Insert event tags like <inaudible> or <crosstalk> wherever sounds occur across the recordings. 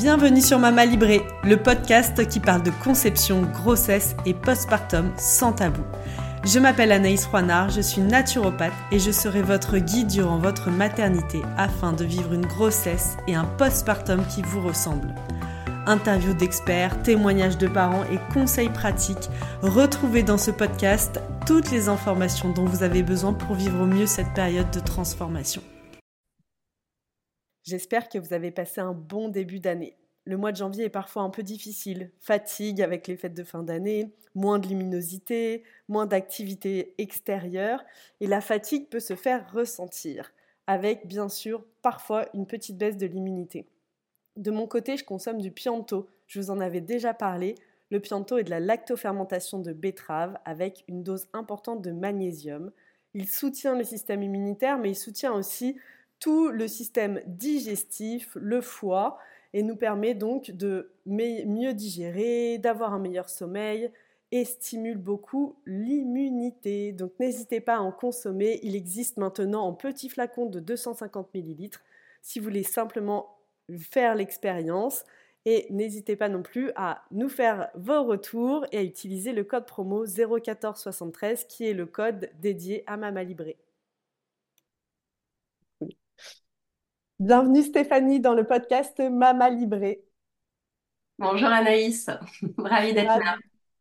Bienvenue sur Mama Libré, le podcast qui parle de conception, grossesse et postpartum sans tabou. Je m'appelle Anaïs Roinard, je suis naturopathe et je serai votre guide durant votre maternité afin de vivre une grossesse et un postpartum qui vous ressemblent. Interviews d'experts, témoignages de parents et conseils pratiques, retrouvez dans ce podcast toutes les informations dont vous avez besoin pour vivre au mieux cette période de transformation. J'espère que vous avez passé un bon début d'année. Le mois de janvier est parfois un peu difficile. Fatigue avec les fêtes de fin d'année, moins de luminosité, moins d'activité extérieure. Et la fatigue peut se faire ressentir, avec bien sûr parfois une petite baisse de l'immunité. De mon côté, je consomme du pianto. Je vous en avais déjà parlé. Le pianto est de la lactofermentation de betterave avec une dose importante de magnésium. Il soutient le système immunitaire, mais il soutient aussi tout le système digestif, le foie, et nous permet donc de mieux digérer, d'avoir un meilleur sommeil et stimule beaucoup l'immunité. Donc n'hésitez pas à en consommer. Il existe maintenant en petits flacons de 250 ml si vous voulez simplement faire l'expérience. Et n'hésitez pas non plus à nous faire vos retours et à utiliser le code promo 01473 qui est le code dédié à Mama Libré. Bienvenue Stéphanie dans le podcast Mama Libré. Bonjour Anaïs, <laughs> ravie d'être là.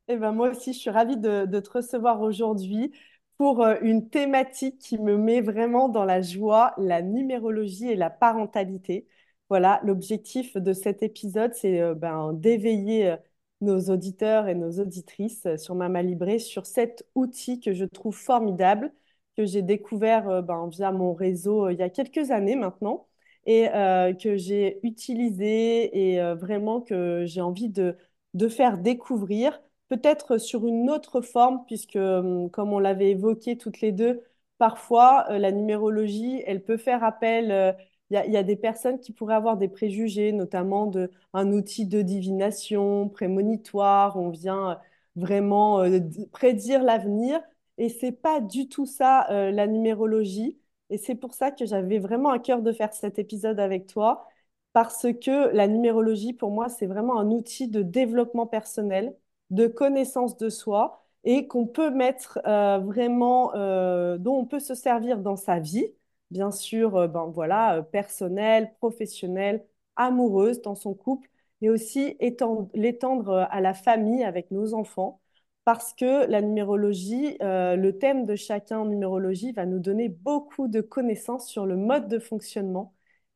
Eh ben, moi aussi, je suis ravie de, te recevoir aujourd'hui pour euh, une thématique qui me met vraiment dans la joie, la numérologie et la parentalité. Voilà, l'objectif de cet épisode, c'est euh, ben, d'éveiller euh, nos auditeurs et nos auditrices sur Mama Libré sur cet outil que je trouve formidable, que j'ai découvert ben, via mon réseau il y a quelques années maintenant et euh, que j'ai utilisé et euh, vraiment que j'ai envie de, de faire découvrir, peut-être sur une autre forme, puisque hum, comme on l'avait évoqué toutes les deux, parfois euh, la numérologie, elle peut faire appel. Il y, y, a des personnes qui pourraient avoir des préjugés, notamment de un outil de divination prémonitoire. On vient vraiment prédire l'avenir, et c'est pas du tout ça la numérologie. Et c'est pour ça que j'avais vraiment à cœur de faire cet épisode avec toi, parce que la numérologie, pour moi, c'est vraiment un outil de développement personnel, de connaissance de soi, et qu'on peut mettre euh, vraiment, euh, dont on peut se servir dans sa vie, bien sûr, euh, ben voilà, personnelle, professionnelle, amoureuse, dans son couple, et aussi l'étendre à la famille avec nos enfants parce que la numérologie, euh, le thème de chacun en numérologie va nous donner beaucoup de connaissances sur le mode de fonctionnement.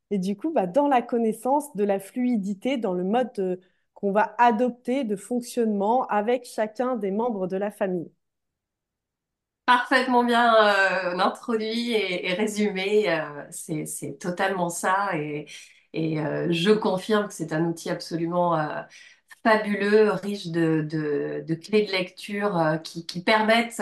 Et du coup, bah, dans la connaissance de la fluidité, dans le mode qu'on va adopter de fonctionnement avec chacun des membres de la famille. Parfaitement bien euh, introduit et, résumé, euh, c'est totalement ça. Et je confirme que c'est un outil absolument fabuleux, riche de, de, clés de lecture euh, qui, qui, permettent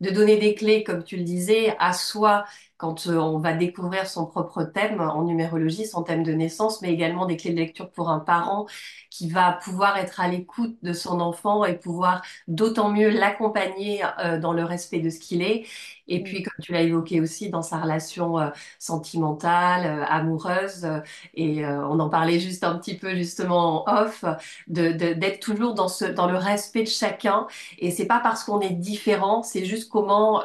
de donner des clés, comme tu le disais, à soi quand euh, on va découvrir son propre thème en numérologie, son thème de naissance, mais également des clés de lecture pour un parent qui va pouvoir être à l'écoute de son enfant et pouvoir d'autant mieux l'accompagner euh, dans le respect de ce qu'il est. Et puis, comme tu l'as évoqué aussi, dans sa relation euh, sentimentale, amoureuse, et on en parlait juste un petit peu justement en off, de, d'être toujours dans, ce, dans le respect de chacun. Et c'est pas parce qu'on est différent, c'est juste comment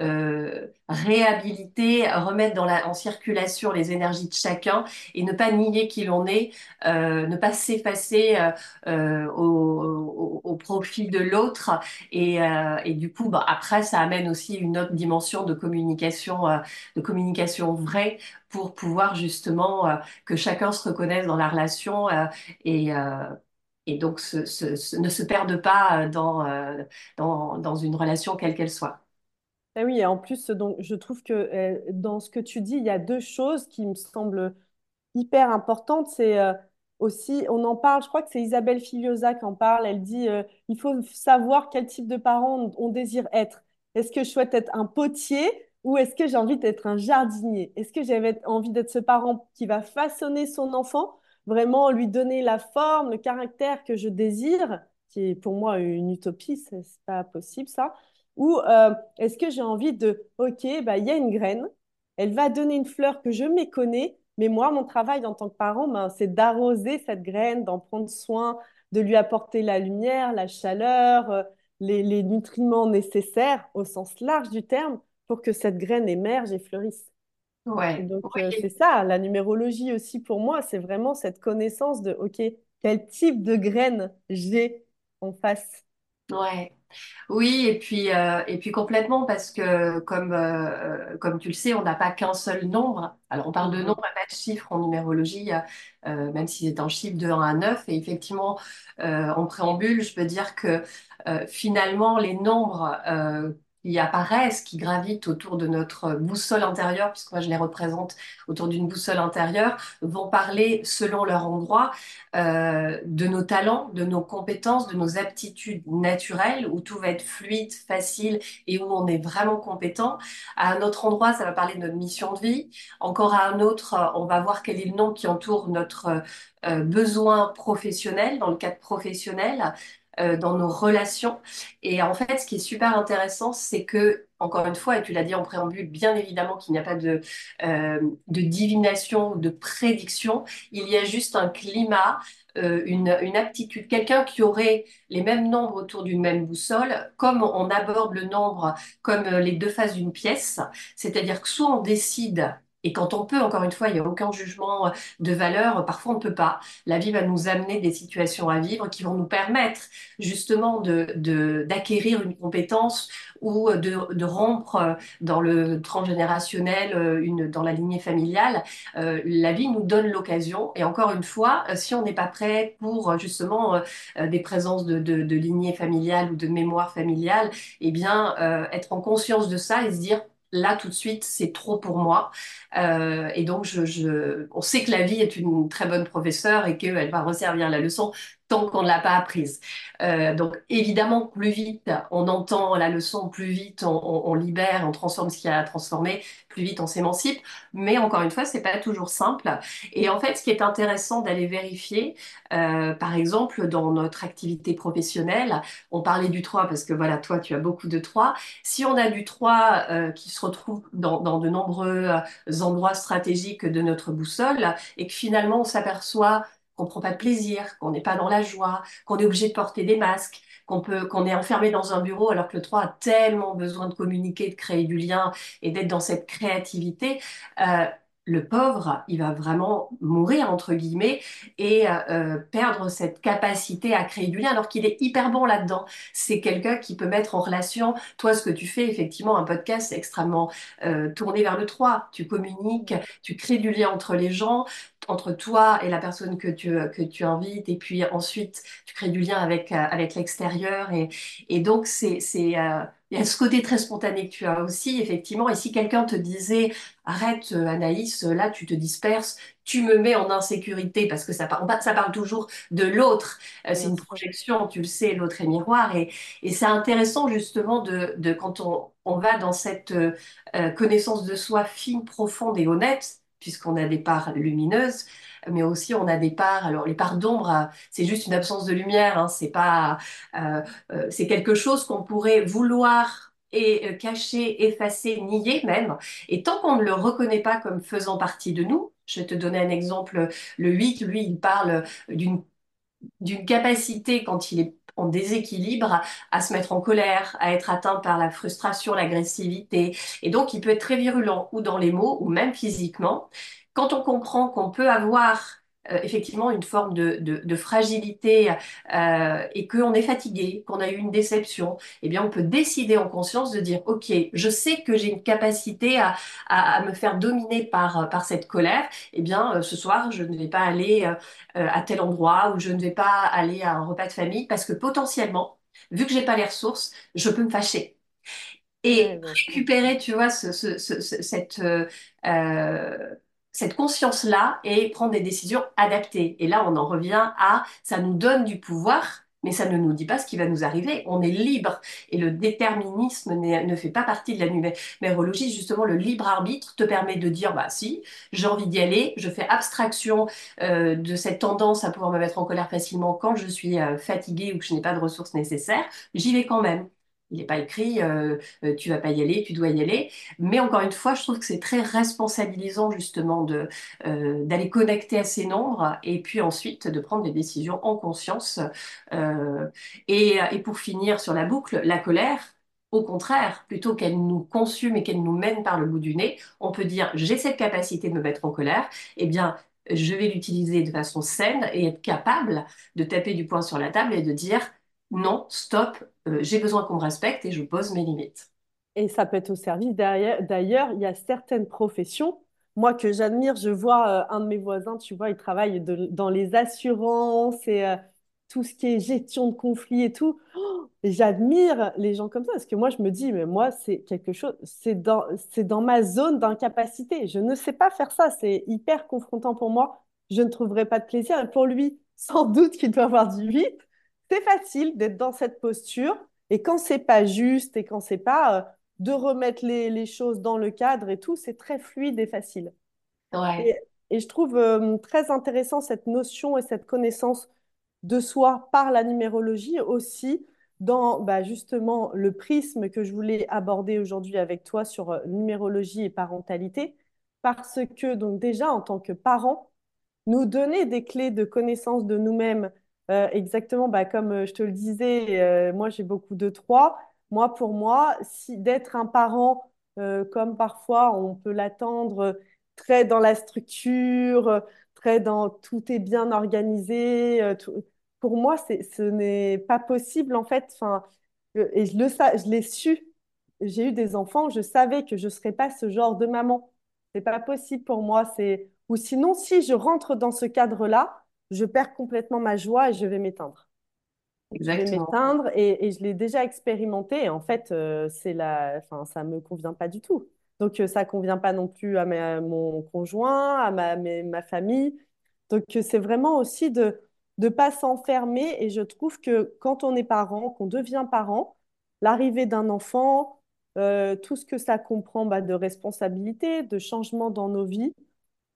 euh, réhabiliter, remettre dans la, en circulation les énergies de chacun et ne pas nier qui l'on est, euh, ne pas s'effacer euh, euh au, au, profit de l'autre. Et, euh, et, du coup, bah, après, ça amène aussi une autre dimension de communication, euh, de communication vraie pour pouvoir justement que chacun se reconnaisse dans la relation et et donc ne se perde pas dans, dans, dans une relation quelle qu'elle soit. Eh oui, et en plus, donc, je trouve que euh, dans ce que tu dis, il y a deux choses qui me semblent hyper importantes. C'est euh, aussi, on en parle, je crois que c'est Isabelle Filiosa qui en parle. Elle dit euh, il faut savoir quel type de parent on, désire être. Est-ce que je souhaite être un potier ou est-ce que j'ai envie d'être un jardinier? Est-ce que j'avais envie d'être ce parent qui va façonner son enfant, vraiment lui donner la forme, le caractère que je désire, qui est pour moi une utopie, c'est pas possible ça? Ou euh, est-ce que j'ai envie de, OK, bah, il y a une graine, elle va donner une fleur que je méconnais, Mais moi, mon travail en tant que parent, ben, c'est d'arroser cette graine, d'en prendre soin, de lui apporter la lumière, la chaleur, euh, les, les nutriments nécessaires au sens large du terme pour que cette graine émerge et fleurisse. Et Ouais, donc, euh, c'est ça, la numérologie aussi pour moi, c'est vraiment cette connaissance de, OK, quel type de graine j'ai en face. ouais. Oui, et puis, euh, et puis complètement, parce que comme, euh, comme tu le sais, on n'a pas qu'un seul nombre. Alors, on parle de nombre pas de chiffres en numérologie, euh, même si c'est un chiffre de 1 à 9. Et effectivement, en préambule, je peux dire que finalement, les nombres apparaissent, qui gravitent autour de notre boussole intérieure, puisque moi je les représente autour d'une boussole intérieure, vont parler selon leur endroit euh, de nos talents, de nos compétences, de nos aptitudes naturelles, où tout va être fluide, facile et où on est vraiment compétent. À un autre endroit, ça va parler de notre mission de vie. Encore à un autre, on va voir quel est le nom qui entoure notre euh, besoin professionnel, dans le cadre professionnel, euh, dans nos relations. Et en fait, ce qui est super intéressant, c'est que, encore une fois, et tu l'as dit en préambule, bien évidemment qu'il n'y a pas de, euh, de divination ou de prédiction, il y a juste un climat euh, une, une aptitude, quelqu'un qui aurait les mêmes nombres autour d'une même boussole, comme on aborde le nombre comme euh, les deux faces d'une pièce, c'est-à-dire que soit on décide, et quand on peut, encore une fois, il n'y a aucun jugement de valeur, parfois on ne peut pas. La vie va nous amener des situations à vivre qui vont nous permettre justement de, de- d'acquérir une compétence ou de, de rompre dans le transgénérationnel, euh, une, dans la lignée familiale euh, la vie nous donne l'occasion. Et encore une fois, euh, si on n'est pas prêt pour euh, justement euh, euh, des présences de, de, de lignée familiale ou de mémoire familiale, eh bien, euh, être en conscience de ça et se dire, là, tout de suite, c'est trop pour moi. Euh, et donc, je, je, on sait que la vie est une très bonne professeure et qu'elle va resservir la leçon tant qu'on ne l'a pas apprise. Euh, donc, évidemment, plus vite on entend la leçon, plus vite on, on, on libère, on transforme ce qu'il y a à transformer, plus vite on s'émancipe. Mais encore une fois, c'est pas toujours simple. Et en fait, ce qui est intéressant d'aller vérifier, euh, par exemple, dans notre activité professionnelle, on parlait du 3 parce que voilà, toi, tu as beaucoup de 3. Si on a du 3 euh, qui se retrouve dans, dans de nombreux euh, endroits stratégiques de notre boussole et que finalement on s'aperçoit qu'on prend pas de plaisir, qu'on n'est pas dans la joie, qu'on est obligé de porter des masques, qu'on peut, qu'on est enfermé dans un bureau alors que le 3 a tellement besoin de communiquer, de créer du lien et d'être dans cette créativité. Euh, le pauvre, il va vraiment mourir, entre guillemets, et euh, perdre cette capacité à créer du lien, alors qu'il est hyper bon là-dedans. C'est quelqu'un qui peut mettre en relation, toi, ce que tu fais, effectivement, un podcast, extrêmement euh, tourné vers le 3. Tu communiques, tu crées du lien entre les gens, entre toi et la personne que tu, que tu invites, et puis ensuite, tu crées du lien avec, euh, avec l'extérieur, et, et donc, c'est, c'est, euh, il y a ce côté très spontané que tu as aussi, effectivement. Et si quelqu'un te disait, arrête, euh, Anaïs, là, tu te disperses, tu me mets en insécurité, parce que ça, par- ça parle toujours de l'autre. Euh, c'est une projection, tu le sais, l'autre est miroir. Et, et c'est intéressant, justement, de, de quand on, on va dans cette euh, connaissance de soi fine, profonde et honnête, puisqu'on a des parts lumineuses, mais aussi on a des parts, alors les parts d'ombre, euh, c'est juste une absence de lumière, hein, c'est pas, euh, euh, c'est quelque chose qu'on pourrait vouloir et cacher, effacer, nier même. Et tant qu'on ne le reconnaît pas comme faisant partie de nous, je vais te donner un exemple. Le 8, lui, il parle d'une d'une capacité quand il est en déséquilibre à se mettre en colère, à être atteint par la frustration, l'agressivité. Et donc, il peut être très virulent ou dans les mots ou même physiquement. Quand on comprend qu'on peut avoir euh, effectivement une forme de, de, de fragilité euh, et qu'on est fatigué, qu'on a eu une déception, eh bien, on peut décider en conscience de dire, OK, je sais que j'ai une capacité à, à, à me faire dominer par, par cette colère. Eh bien, euh, ce soir, je ne vais pas aller à tel endroit ou je ne vais pas aller à un repas de famille parce que potentiellement, vu que j'ai pas les ressources, je peux me fâcher. Et récupérer, tu vois, ce, ce- ce- ce- cette, cette conscience-là et prendre des décisions adaptées. Et là, on en revient à, ça nous donne du pouvoir, mais ça ne nous dit pas ce qui va nous arriver. On est libre. Et le déterminisme ne fait pas partie de la numérologie. Justement, le libre arbitre te permet de dire, bah si, j'ai envie d'y aller, je fais abstraction euh, de cette tendance à pouvoir me mettre en colère facilement quand je suis euh, fatiguée ou que je n'ai pas de ressources nécessaires, j'y vais quand même. Il n'est pas écrit, euh, euh, tu vas pas y aller, tu dois y aller. Mais encore une fois, je trouve que c'est très responsabilisant justement de euh, d'aller connecter à ces nombres et puis ensuite de prendre des décisions en conscience. Euh, et, pour finir sur la boucle, la colère. Au contraire, plutôt qu'elle nous consume et qu'elle nous mène par le bout du nez, on peut dire j'ai cette capacité de me mettre en colère. Eh bien, je vais l'utiliser de façon saine et être capable de taper du poing sur la table et de dire non, stop, euh, j'ai besoin qu'on me respecte et je pose mes limites. Et ça peut être au service. D'ailleurs, il y a certaines professions, moi que j'admire, je vois euh, un de mes voisins, tu vois, il travaille dans les assurances et euh, tout ce qui est gestion de conflits et tout. Oh, j'admire les gens comme ça parce que moi, je me dis, mais moi, c'est quelque chose, c'est dans, c'est dans ma zone d'incapacité. Je ne sais pas faire ça. C'est hyper confrontant pour moi. Je ne trouverai pas de plaisir. Et pour lui, <laughs> sans doute qu'il doit avoir du 8. C'est facile d'être dans cette posture. Et quand c'est pas juste et quand c'est pas. euh, de remettre les, les choses dans le cadre et tout, c'est très fluide et facile. Ouais, Et, et je trouve euh, très intéressant cette notion et cette connaissance de soi par la numérologie aussi dans bah, justement le prisme que je voulais aborder aujourd'hui avec toi sur euh, numérologie et parentalité. Parce que donc déjà en tant que parent, nous donner des clés de connaissance de nous-mêmes. Euh, exactement, bah, comme euh, je te le disais, euh, moi j'ai beaucoup de trois. Moi, pour moi, d'être un parent, comme parfois on peut l'attendre, très dans la structure, très dans tout est bien organisé, pour moi, ce n'est pas possible en fait. Enfin, et je le je l'ai su. J'ai eu des enfants, je savais que je ne serais pas ce genre de maman. C'est pas possible pour moi. C'est ou sinon, si je rentre dans ce cadre-là, je perds complètement ma joie et je vais m'éteindre. Je vais exactement. m'éteindre et, et je l'ai déjà expérimenté. Et en fait, euh, c'est la, enfin, ça me convient pas du tout. Donc, euh, ça convient pas non plus à, ma- mon conjoint, à ma, mes- ma famille. Donc, euh, c'est vraiment aussi de ne pas s'enfermer. Et je trouve que quand on est parent, qu'on devient parent, l'arrivée d'un enfant, euh, tout ce que ça comprend bah, de responsabilité, de changement dans nos vies,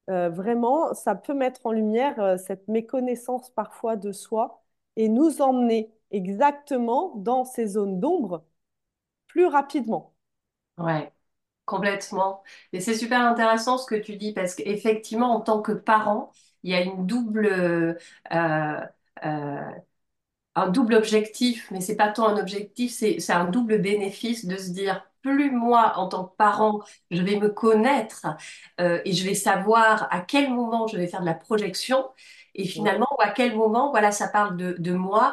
vraiment, ça peut mettre en lumière euh, cette méconnaissance parfois de soi et nous emmener exactement dans ces zones d'ombre plus rapidement. Ouais, complètement. Et c'est super intéressant ce que tu dis parce qu'effectivement, en tant que parent, il y a une double, euh, euh, un double objectif, mais c'est pas tant un objectif, c'est un double bénéfice de se dire plus moi en tant que parent, je vais me connaître euh, et je vais savoir à quel moment je vais faire de la projection. Et finalement ou à quel moment voilà ça parle de, de moi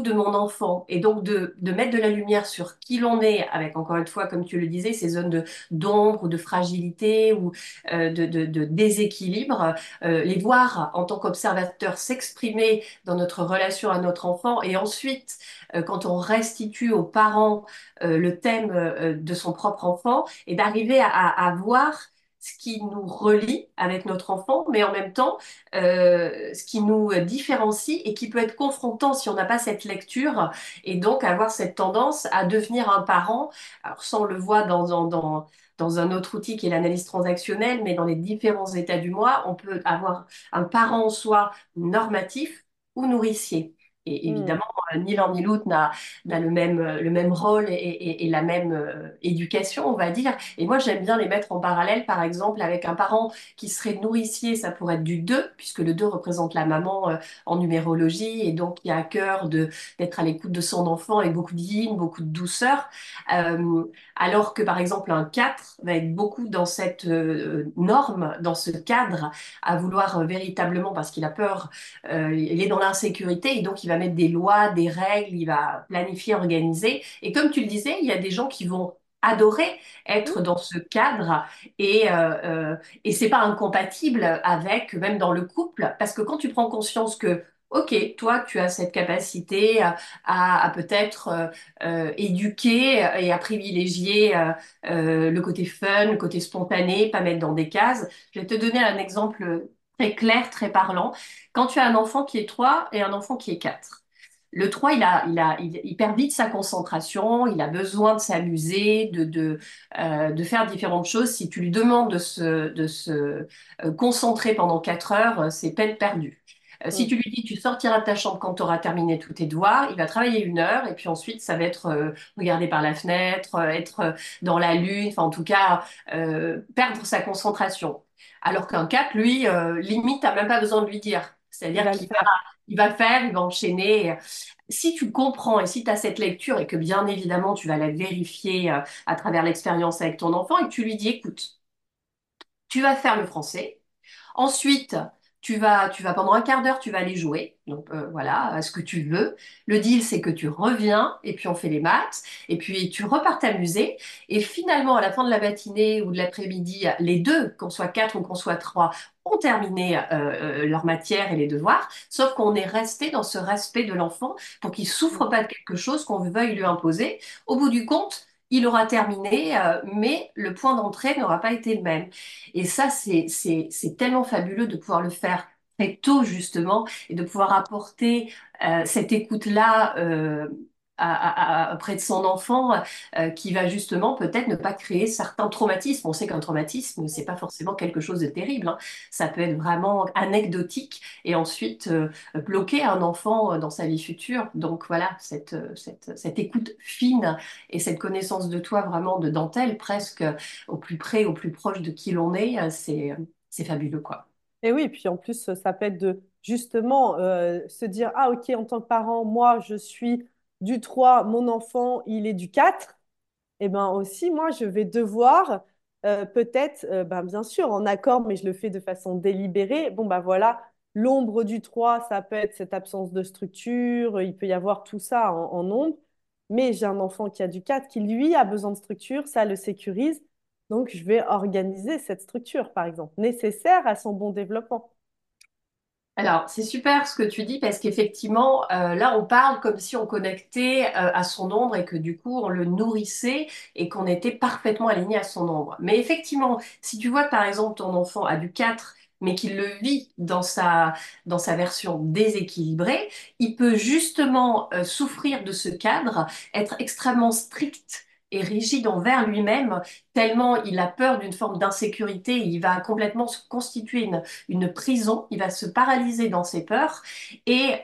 de mon enfant. Et donc de, de mettre de la lumière sur qui l'on est avec encore une fois comme tu le disais ces zones d'ombre ou de fragilité ou euh, de, de, déséquilibre euh, les voir en tant qu'observateur s'exprimer dans notre relation à notre enfant. Et ensuite, euh, quand on restitue aux parents le thème de son propre enfant, et d'arriver à, à voir ce qui nous relie avec notre enfant, mais en même temps, euh, ce qui nous différencie et qui peut être confrontant si on n'a pas cette lecture, et donc avoir cette tendance à devenir un parent. Alors ça, on le voit dans, dans, dans, un autre outil qui est l'analyse transactionnelle, mais dans les différents états du moi, on peut avoir un parent en soi normatif ou nourricier. Et Mm. évidemment, euh, ni l'un ni l'autre n'a n'a le même, euh, le même rôle et, et- et la même euh, éducation, on va dire. Et moi, j'aime bien les mettre en parallèle, par exemple, avec un parent qui serait nourricier, ça pourrait être du 2 puisque le 2 représente la maman euh, en numérologie, et donc il a à cœur de, d'être à l'écoute de son enfant avec beaucoup de yin, beaucoup de douceur. Euh, alors que, par exemple, un 4 va être beaucoup dans cette norme, dans ce cadre, à vouloir véritablement, parce qu'il a peur il est dans l'insécurité et donc il va mettre des lois, des règles, il va planifier, organiser. Et comme tu le disais, il y a des gens qui vont adorer être dans ce cadre et euh, euh, et c'est pas incompatible avec même dans le couple parce que quand tu prends conscience que Ok, toi, tu as cette capacité à, à- à peut-être euh, euh, éduquer et à privilégier euh, le côté fun, le côté spontané, pas mettre dans des cases. Je vais te donner un exemple très clair, très parlant. Quand tu as un enfant qui est 3 et un enfant qui est 4, le 3, il a, il a, il, il perd vite sa concentration, il a besoin de s'amuser, de, de, euh, de faire différentes choses. Si tu lui demandes de se, de se euh, concentrer pendant 4 heures, euh, c'est peine perdue. Euh, si Mm. tu lui dis tu sortiras de ta chambre quand tu auras terminé tous tes devoirs, il va travailler une heure et puis ensuite ça va être euh, regarder par la fenêtre, être dans la lune, enfin en tout cas perdre sa concentration. Alors qu'un 4, lui, euh, limite, t'as même pas besoin de lui dire. C'est-à-dire qu'il va, faire. il va faire, il va enchaîner. Si tu comprends et si tu as cette lecture et que bien évidemment tu vas la vérifier euh, à travers l'expérience avec ton enfant et que tu lui dis, écoute, tu vas faire le français. Ensuite, tu vas, tu vas pendant un quart d'heure, tu vas aller jouer. Donc euh, voilà, ce que tu veux. Le deal, c'est que tu reviens et puis on fait les maths et puis tu repars t'amuser. Et finalement, à la fin de la matinée ou de l'après-midi, les deux, qu'on soit quatre ou qu'on soit trois, ont terminé euh, euh, leur matière et les devoirs. Sauf qu'on est resté dans ce respect de l'enfant pour qu'il souffre Mm. pas de quelque chose qu'on veuille lui imposer. Au bout du compte, il aura terminé, euh, mais le point d'entrée n'aura pas été le même. Et ça, c'est, tellement fabuleux de pouvoir le faire très tôt, justement, et de pouvoir apporter euh, cette écoute-là euh, à, près de son enfant, euh, qui va justement peut-être ne pas créer certains traumatismes. On sait qu'un traumatisme, c'est pas forcément quelque chose de terrible, hein. Ça peut être vraiment anecdotique et ensuite euh, bloquer un enfant dans sa vie future. Donc voilà, cette, cette, écoute fine et cette connaissance de toi vraiment de dentelle, presque au plus près, au plus proche de qui l'on est, euh, c'est, c'est fabuleux, quoi. Et oui, puis en plus, ça peut être de justement euh, se dire, ah ok, en tant que parent, moi, je suis du 3, mon enfant, il est du 4. Et ben aussi, moi, je vais devoir, euh, peut-être, euh, ben, bien sûr, en accord, mais je le fais de façon délibérée. Bon, ben voilà, l'ombre du 3 ça peut être cette absence de structure, il peut y avoir tout ça en, en ombre. Mais j'ai un enfant qui a du 4 qui, lui, a besoin de structure, ça le sécurise. Donc, je vais organiser cette structure, par exemple, nécessaire à son bon développement. Alors, c'est super ce que tu dis parce qu'effectivement, euh, là, on parle comme si on connectait euh, à son ombre et que du coup, on le nourrissait et qu'on était parfaitement aligné à son ombre. Mais effectivement, si tu vois par exemple ton enfant a du 4 mais qu'il le vit dans sa, dans sa version déséquilibrée, il peut justement euh, souffrir de ce cadre, être extrêmement strict et rigide envers lui-même, tellement il a peur d'une forme d'insécurité, il va complètement se constituer une une prison, il va se paralyser dans ses peurs. Et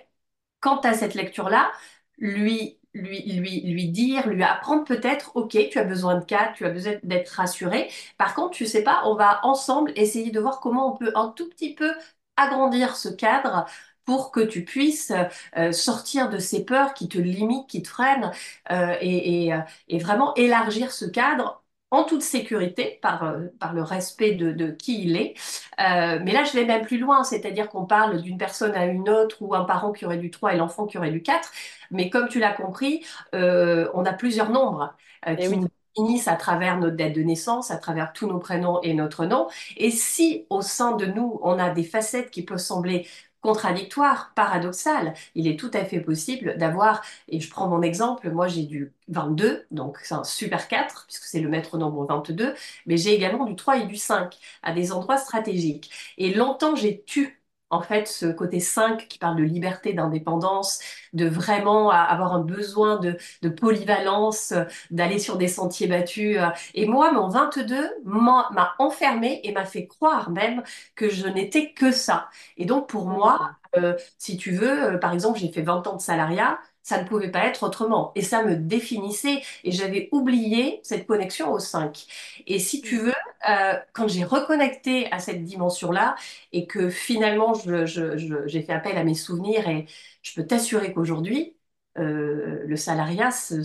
quant à cette lecture-là, lui, lui, lui, lui dire, lui apprendre peut-être, ok, tu as besoin de cadre, tu as besoin d'être rassuré. Par contre, tu sais pas, on va ensemble essayer de voir comment on peut un tout petit peu agrandir ce cadre pour que tu puisses euh, sortir de ces peurs qui te limitent, qui te freinent, euh, et, et, euh, et vraiment élargir ce cadre en toute sécurité par, par le respect de, de qui il est. Euh, mais là, je vais même plus loin, c'est-à-dire qu'on parle d'une personne à une autre ou un parent qui aurait du 3 et l'enfant qui aurait du 4. Mais comme tu l'as compris, on a plusieurs nombres Et qui oui. nous unissent à travers notre date de naissance, à travers tous nos prénoms et notre nom. Et si au sein de nous, on a des facettes qui peuvent sembler contradictoires, paradoxales, il est tout à fait possible d'avoir, et je prends mon exemple, moi j'ai du 22, donc c'est un super 4, puisque c'est le maître nombre 22, mais j'ai également du 3 et du 5 à des endroits stratégiques. Et longtemps, j'ai tu en fait ce côté 5 qui parle de liberté, d'indépendance, de vraiment avoir un besoin de, de polyvalence, d'aller sur des sentiers battus. Et moi, mon 22 m'a enfermé et m'a fait croire même que je n'étais que ça. Et donc pour moi, euh, si tu veux, euh, par exemple, j'ai fait 20 ans de salariat. Ça ne pouvait pas être autrement. Et ça me définissait. Et j'avais oublié cette connexion au 5. Et si tu Mm. veux, euh, quand j'ai reconnecté à cette dimension-là et que finalement je- je- je- j'ai fait appel à mes souvenirs et je peux t'assurer qu'aujourd'hui, euh, le salariat, ce-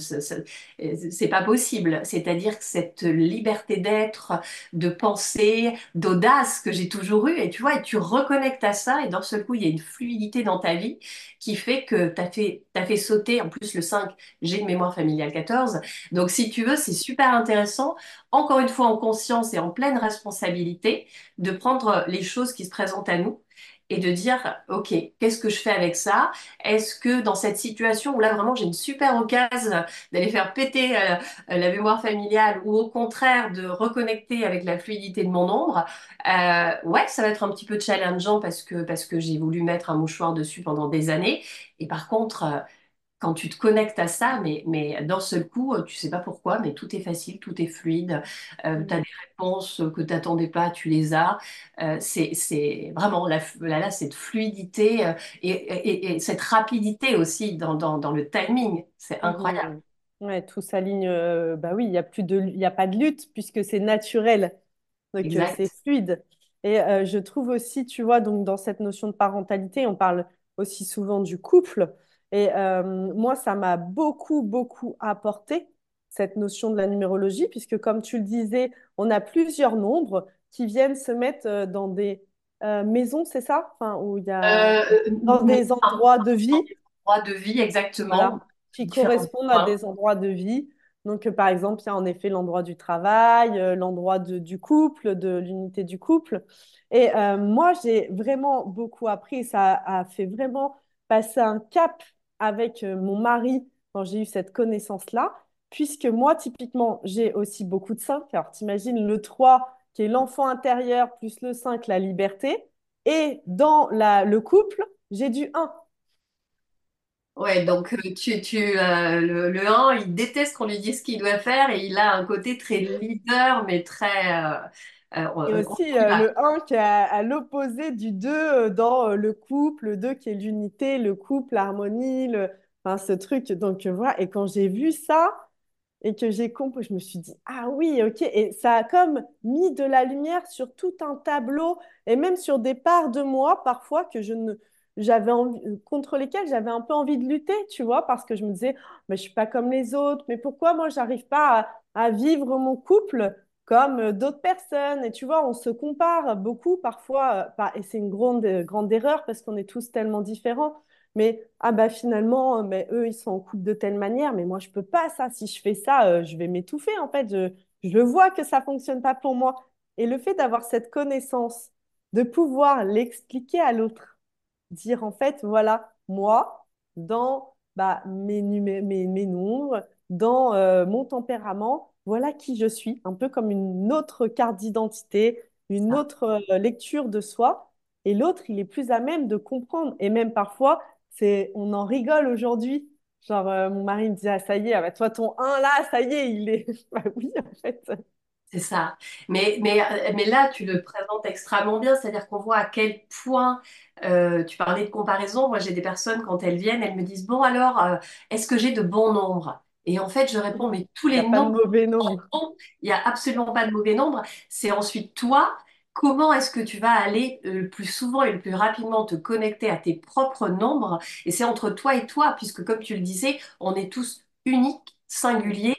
c'est pas possible. C'est-à-dire que cette liberté d'être, de penser, d'audace que j'ai toujours eue, et tu vois, et tu reconnectes à ça, et d'un seul coup, il y a une fluidité dans ta vie qui fait que tu as fait, t'as fait sauter, en plus le 5, j'ai une mémoire familiale 14. Donc si tu veux, c'est super intéressant encore une fois en conscience et en pleine responsabilité, de prendre les choses qui se présentent à nous et de dire, OK, qu'est-ce que je fais avec ça? Est-ce que dans cette situation où là vraiment j'ai une super occasion d'aller faire péter euh, la mémoire familiale ou au contraire de reconnecter avec la fluidité de mon ombre, euh, ouais, ça va être un petit peu challengeant parce que, parce que j'ai voulu mettre un mouchoir dessus pendant des années. Et par contre, euh, quand tu te connectes à ça, mais, mais d'un seul coup, tu sais pas pourquoi, mais tout est facile, tout est fluide. tu as des réponses que tu n'attendais pas, tu les as. c'est, c'est vraiment la, là, cette fluidité et, et, et, cette rapidité aussi dans, dans, dans le timing. C'est incroyable. Mmh. Ouais, tout s'aligne. bah oui, il n'y a plus de, il y a pas de lutte puisque c'est naturel. Donc c'est fluide. Et je trouve aussi, tu vois, donc dans cette notion de parentalité, on parle aussi souvent du couple. Et euh, moi, ça m'a beaucoup, beaucoup apporté, cette notion de la numérologie, puisque comme tu le disais, on a plusieurs nombres qui viennent se mettre euh, dans des euh, maisons, c'est ça? Enfin, où il y a dans des endroits de vie. Endroits de vie, exactement. qui correspondent à des endroits de vie. Donc, par exemple, il y a en effet l'endroit du travail, l'endroit du couple, de l'unité du couple. Et moi, j'ai vraiment beaucoup appris. Ça a fait vraiment passer un cap avec euh, mon mari quand j'ai eu cette connaissance-là, puisque moi, typiquement, j'ai aussi beaucoup de 5. Alors, t'imagines le 3 qui est l'enfant intérieur, plus le 5, la liberté. Et dans le couple, j'ai du 1. Ouais, donc euh, tu, tu, euh, le, le 1, il déteste qu'on lui dise ce qu'il doit faire et il a un côté très leader, mais très... et aussi le 1 qui est à, l'opposé du 2 dans le couple, le 2 qui est l'unité, le couple, l'harmonie, le... enfin, ce truc. Donc voilà, et quand j'ai vu ça et que j'ai compris, je me suis dit, ah oui, ok. Et ça a comme mis de la lumière sur tout un tableau et même sur des parts de moi parfois que je ne j'avais contre lesquelles j'avais un peu envie de lutter, tu vois, parce que je me disais, oh, mais je suis pas comme les autres, mais pourquoi moi j'arrive pas à, à vivre mon couple comme euh, d'autres personnes. Et tu vois, on se compare beaucoup parfois, euh, et c'est une grande, euh, grande erreur parce qu'on est tous tellement différents. Mais ah bah finalement, mais eux, ils sont en couple de telle manière, mais moi, je peux pas ça. Si je fais ça, je vais m'étouffer en fait. Je, je vois que ça fonctionne pas pour moi. Et le fait d'avoir cette connaissance, de pouvoir l'expliquer à l'autre, dire en fait, voilà, moi, dans bah, mes, mes, mes nombres, dans mon tempérament, voilà qui je suis, un peu comme une autre carte d'identité, une autre euh, lecture de soi. Et l'autre, il est plus à même de comprendre. Et même parfois, c'est, on en rigole aujourd'hui. Genre, euh, mon mari me dit, ah, ça y est, ah, bah, toi, ton 1 là, ça y est, il est. <laughs> bah oui, en fait. C'est ça. Mais, mais, euh, mais là, tu le présentes extrêmement bien, c'est-à-dire qu'on voit à quel point, tu parlais de comparaison, moi j'ai des personnes, quand elles viennent, elles me disent, bon alors, est-ce que j'ai de bons nombres et en fait, je réponds, mais tous les nombres, mauvais nombres. il n'y a absolument pas de mauvais nombres. C'est ensuite toi, comment est-ce que tu vas aller euh, le plus souvent et le plus rapidement te connecter à tes propres nombres? Et c'est entre toi et toi, puisque comme tu le disais, on est tous uniques singulier.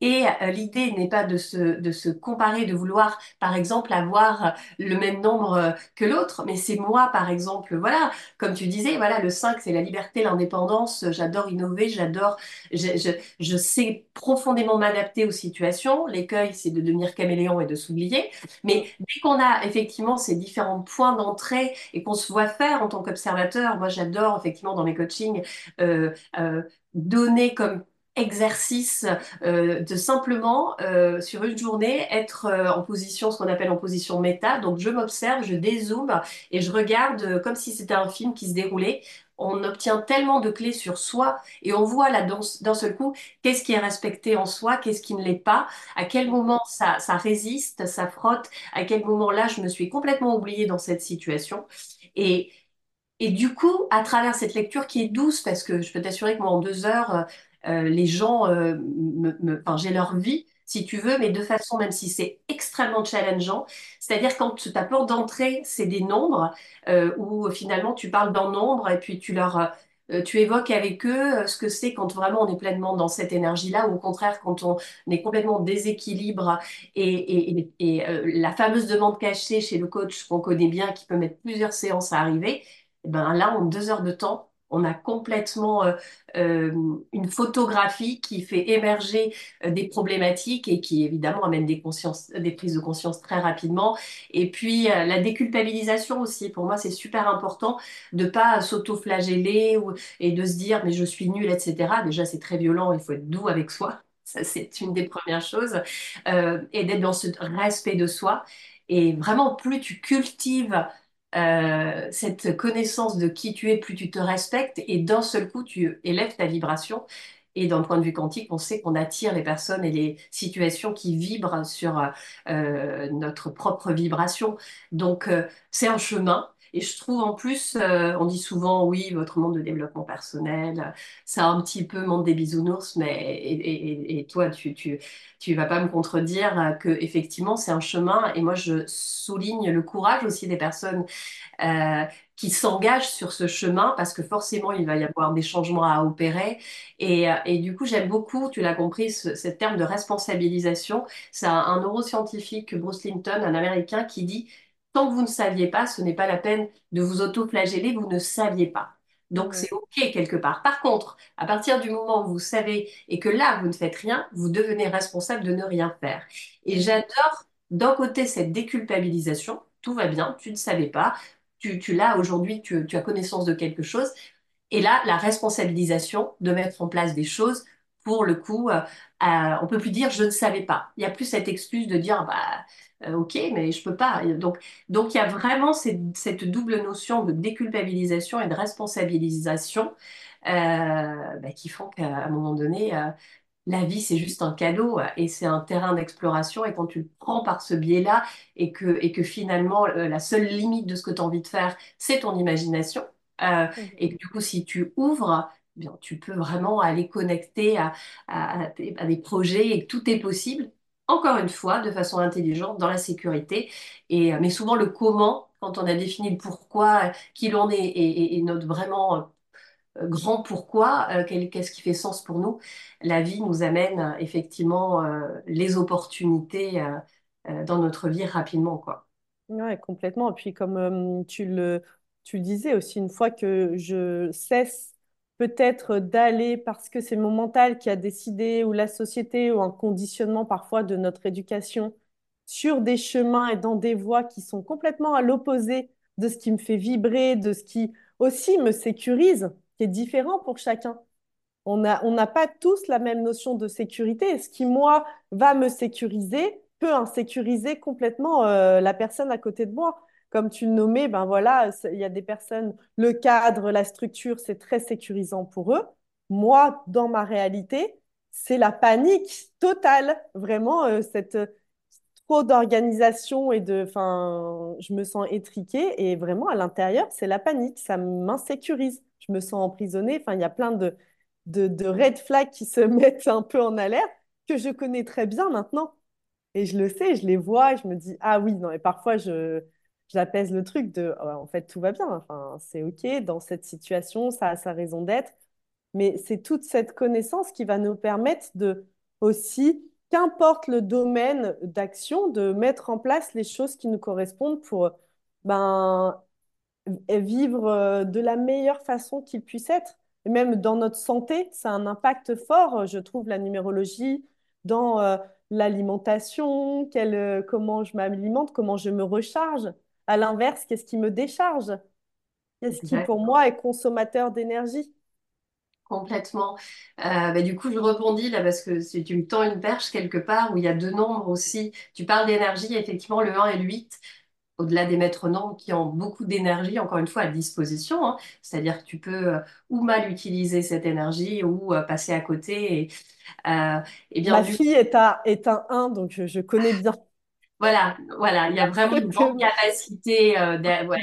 Et euh, l'idée n'est pas de se, de se comparer, de vouloir, par exemple, avoir le même nombre euh, que l'autre, mais c'est moi, par exemple, voilà, comme tu disais, voilà, le 5, c'est la liberté, l'indépendance, j'adore innover, j'adore, je, je, je, sais profondément m'adapter aux situations. L'écueil, c'est de devenir caméléon et de s'oublier. Mais dès qu'on a effectivement ces différents points d'entrée et qu'on se voit faire en tant qu'observateur, moi, j'adore, effectivement, dans mes coachings, euh, euh, donner comme exercice euh, de simplement euh, sur une journée être euh, en position, ce qu'on appelle en position méta. Donc je m'observe, je dézoome et je regarde comme si c'était un film qui se déroulait. On obtient tellement de clés sur soi et on voit là d'un seul coup qu'est-ce qui est respecté en soi, qu'est-ce qui ne l'est pas, à quel moment ça, ça résiste, ça frotte, à quel moment là je me suis complètement oubliée dans cette situation. Et, et du coup, à travers cette lecture qui est douce, parce que je peux t'assurer que moi, en deux heures, les gens, euh, me, j'ai leur vie, si tu veux, mais de façon, même si c'est extrêmement challengeant, c'est-à-dire quand ta porte d'entrée, c'est des nombres, euh, où finalement tu parles d'un nombre et puis tu leur... tu évoques avec eux ce que c'est quand vraiment on est pleinement dans cette énergie-là, ou au contraire quand on est complètement en déséquilibre et, la fameuse demande cachée chez le coach qu'on connaît bien, qui peut mettre plusieurs séances à arriver, et ben là, en deux heures de temps, on a complètement euh, euh, une photographie qui fait émerger euh, des problématiques et qui évidemment amène des prises de conscience très rapidement. Et puis la déculpabilisation aussi. Pour moi, c'est super important de pas s'auto-flageller et de se dire mais je suis nul, etc. Déjà, c'est très violent. Il faut être doux avec soi. <laughs> Ça, c'est une des premières choses. et d'être dans ce respect de soi. Et vraiment, plus tu cultives euh, cette connaissance de qui tu es, plus tu te respectes et d'un seul coup, tu élèves ta vibration. Et d'un point de vue quantique, on sait qu'on attire les personnes et les situations qui vibrent sur euh, notre propre vibration. Donc, euh, c'est un chemin. Et je trouve en plus, euh, on dit souvent, oui, votre monde de développement personnel, c'est un petit peu monde des bisounours, mais et, toi, tu, tu, tu vas pas me contredire que effectivement, c'est un chemin. Et moi, je souligne le courage aussi des personnes euh, qui s'engagent sur ce chemin parce que forcément, il va y avoir des changements à opérer. Et, euh, et du coup, j'aime beaucoup, tu l'as compris, ce, ce terme de responsabilisation. C'est un, un neuroscientifique, Bruce Linton, un Américain, qui dit, tant que vous ne saviez pas, ce n'est pas la peine de vous auto-flageller, vous ne saviez pas. Donc, c'est OK quelque part. Par contre, à partir du moment où vous savez et que là, vous ne faites rien, vous devenez responsable de ne rien faire. Et j'adore d'un côté cette déculpabilisation, tout va bien, tu ne savais pas, tu, tu l'as aujourd'hui, tu, tu as connaissance de quelque chose, et là, la responsabilisation de mettre en place des choses, pour le coup, euh, euh, on peut plus dire je ne savais pas. Il y a plus cette excuse de dire bah euh, ok, mais je peux pas. Et Donc, donc il y a vraiment cette, cette double notion de déculpabilisation et de responsabilisation euh, bah, qui font qu'à un moment donné, euh, la vie, c'est juste un cadeau et c'est un terrain d'exploration. Et quand tu le prends par ce biais-là et que, et que finalement, la seule limite de ce que tu as envie de faire, c'est ton imagination, euh, et que du coup, si tu ouvres, eh bien, tu peux vraiment aller connecter à, à, à des à des projets et que tout est possible, encore une fois, de façon intelligente, dans la sécurité. Et, euh, mais souvent, le comment, quand on a défini le pourquoi, euh, qui l'on est et, notre vraiment euh, grand pourquoi, qu'est-ce qui fait sens pour nous, la vie nous amène effectivement les opportunités dans notre vie rapidement, quoi. Ouais, complètement. Et puis, comme tu le, tu le disais aussi, une fois que je cesse peut-être d'aller parce que c'est mon mental qui a décidé, ou la société, ou un conditionnement parfois de notre éducation, sur des chemins et dans des voies qui sont complètement à l'opposé de ce qui me fait vibrer, de ce qui aussi me sécurise, qui est différent pour chacun. On n'a pas tous la même notion de sécurité. Ce qui, moi, va me sécuriser peut insécuriser complètement euh, la personne à côté de moi. Comme tu le nommais, ben voilà, il y a des personnes, le cadre, la structure, c'est très sécurisant pour eux. Moi, dans ma réalité, c'est la panique totale. Vraiment, euh, cette euh, trop d'organisation et de, enfin, je me sens étriquée et vraiment à l'intérieur, c'est la panique. Ça m'insécurise. Je me sens emprisonnée. Enfin, il y a plein de de, de red flags qui se <laughs> mettent un peu en alerte, que je connais très bien maintenant. Et je le sais, je les vois, je me dis, ah oui, non, et parfois je, j'apaise le truc de, oh, en fait, tout va bien, enfin, c'est OK, dans cette situation, ça a sa raison d'être. Mais c'est toute cette connaissance qui va nous permettre de aussi, qu'importe le domaine d'action, de mettre en place les choses qui nous correspondent pour ben, vivre euh, de la meilleure façon qu'il puisse être. Et même dans notre santé, ça a un impact fort, euh, je trouve, la numérologie, dans euh, l'alimentation, euh, comment je m'alimente, comment je me recharge. À l'inverse, qu'est-ce qui me décharge? Qu'est-ce qui, pour moi, est consommateur d'énergie? Complètement. Euh, bah, du coup, je rebondis là parce que si tu me tends une perche quelque part où il y a deux nombres aussi. Tu parles d'énergie, effectivement, le 1 et le 8, au-delà des maîtres nombres qui ont beaucoup d'énergie, encore une fois, à disposition. hein. C'est-à-dire que tu peux euh, ou mal utiliser cette énergie ou euh, passer à côté. Et, euh, et bien, Ma du fille est, à, est un 1, donc je, je connais bien. Voilà, voilà, il y a <laughs> vraiment une grande capacité euh, ouais,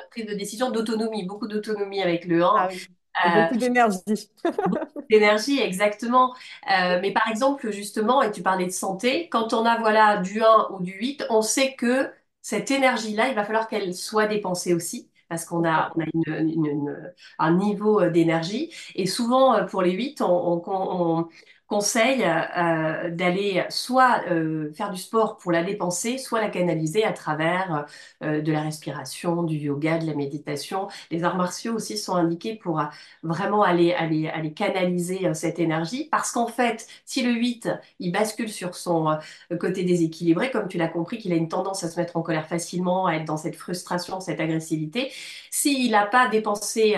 de prise de décision, d'autonomie, beaucoup d'autonomie avec le 1. ah oui, et beaucoup d'énergie. <laughs> Beaucoup d'énergie, exactement. Euh, mais par exemple, justement, et tu parlais de santé, quand on a voilà du 1 ou du 8, on sait que cette énergie-là, il va falloir qu'elle soit dépensée aussi, parce qu'on a, on a Complètement. une- une- une- un niveau euh, d'énergie. Et souvent, euh, pour les 8, on, on- on conseille euh, d'aller soit euh, faire du sport pour la dépenser, soit la canaliser à travers euh, de la respiration, du yoga, de la méditation. Les arts martiaux aussi sont indiqués pour vraiment aller, aller, canaliser cette énergie. Parce qu'en fait, si le 8, il bascule sur son côté déséquilibré, comme tu l'as compris, qu'il a une tendance à se mettre en colère facilement, à être dans cette frustration, cette agressivité, s'il n'a pas dépensé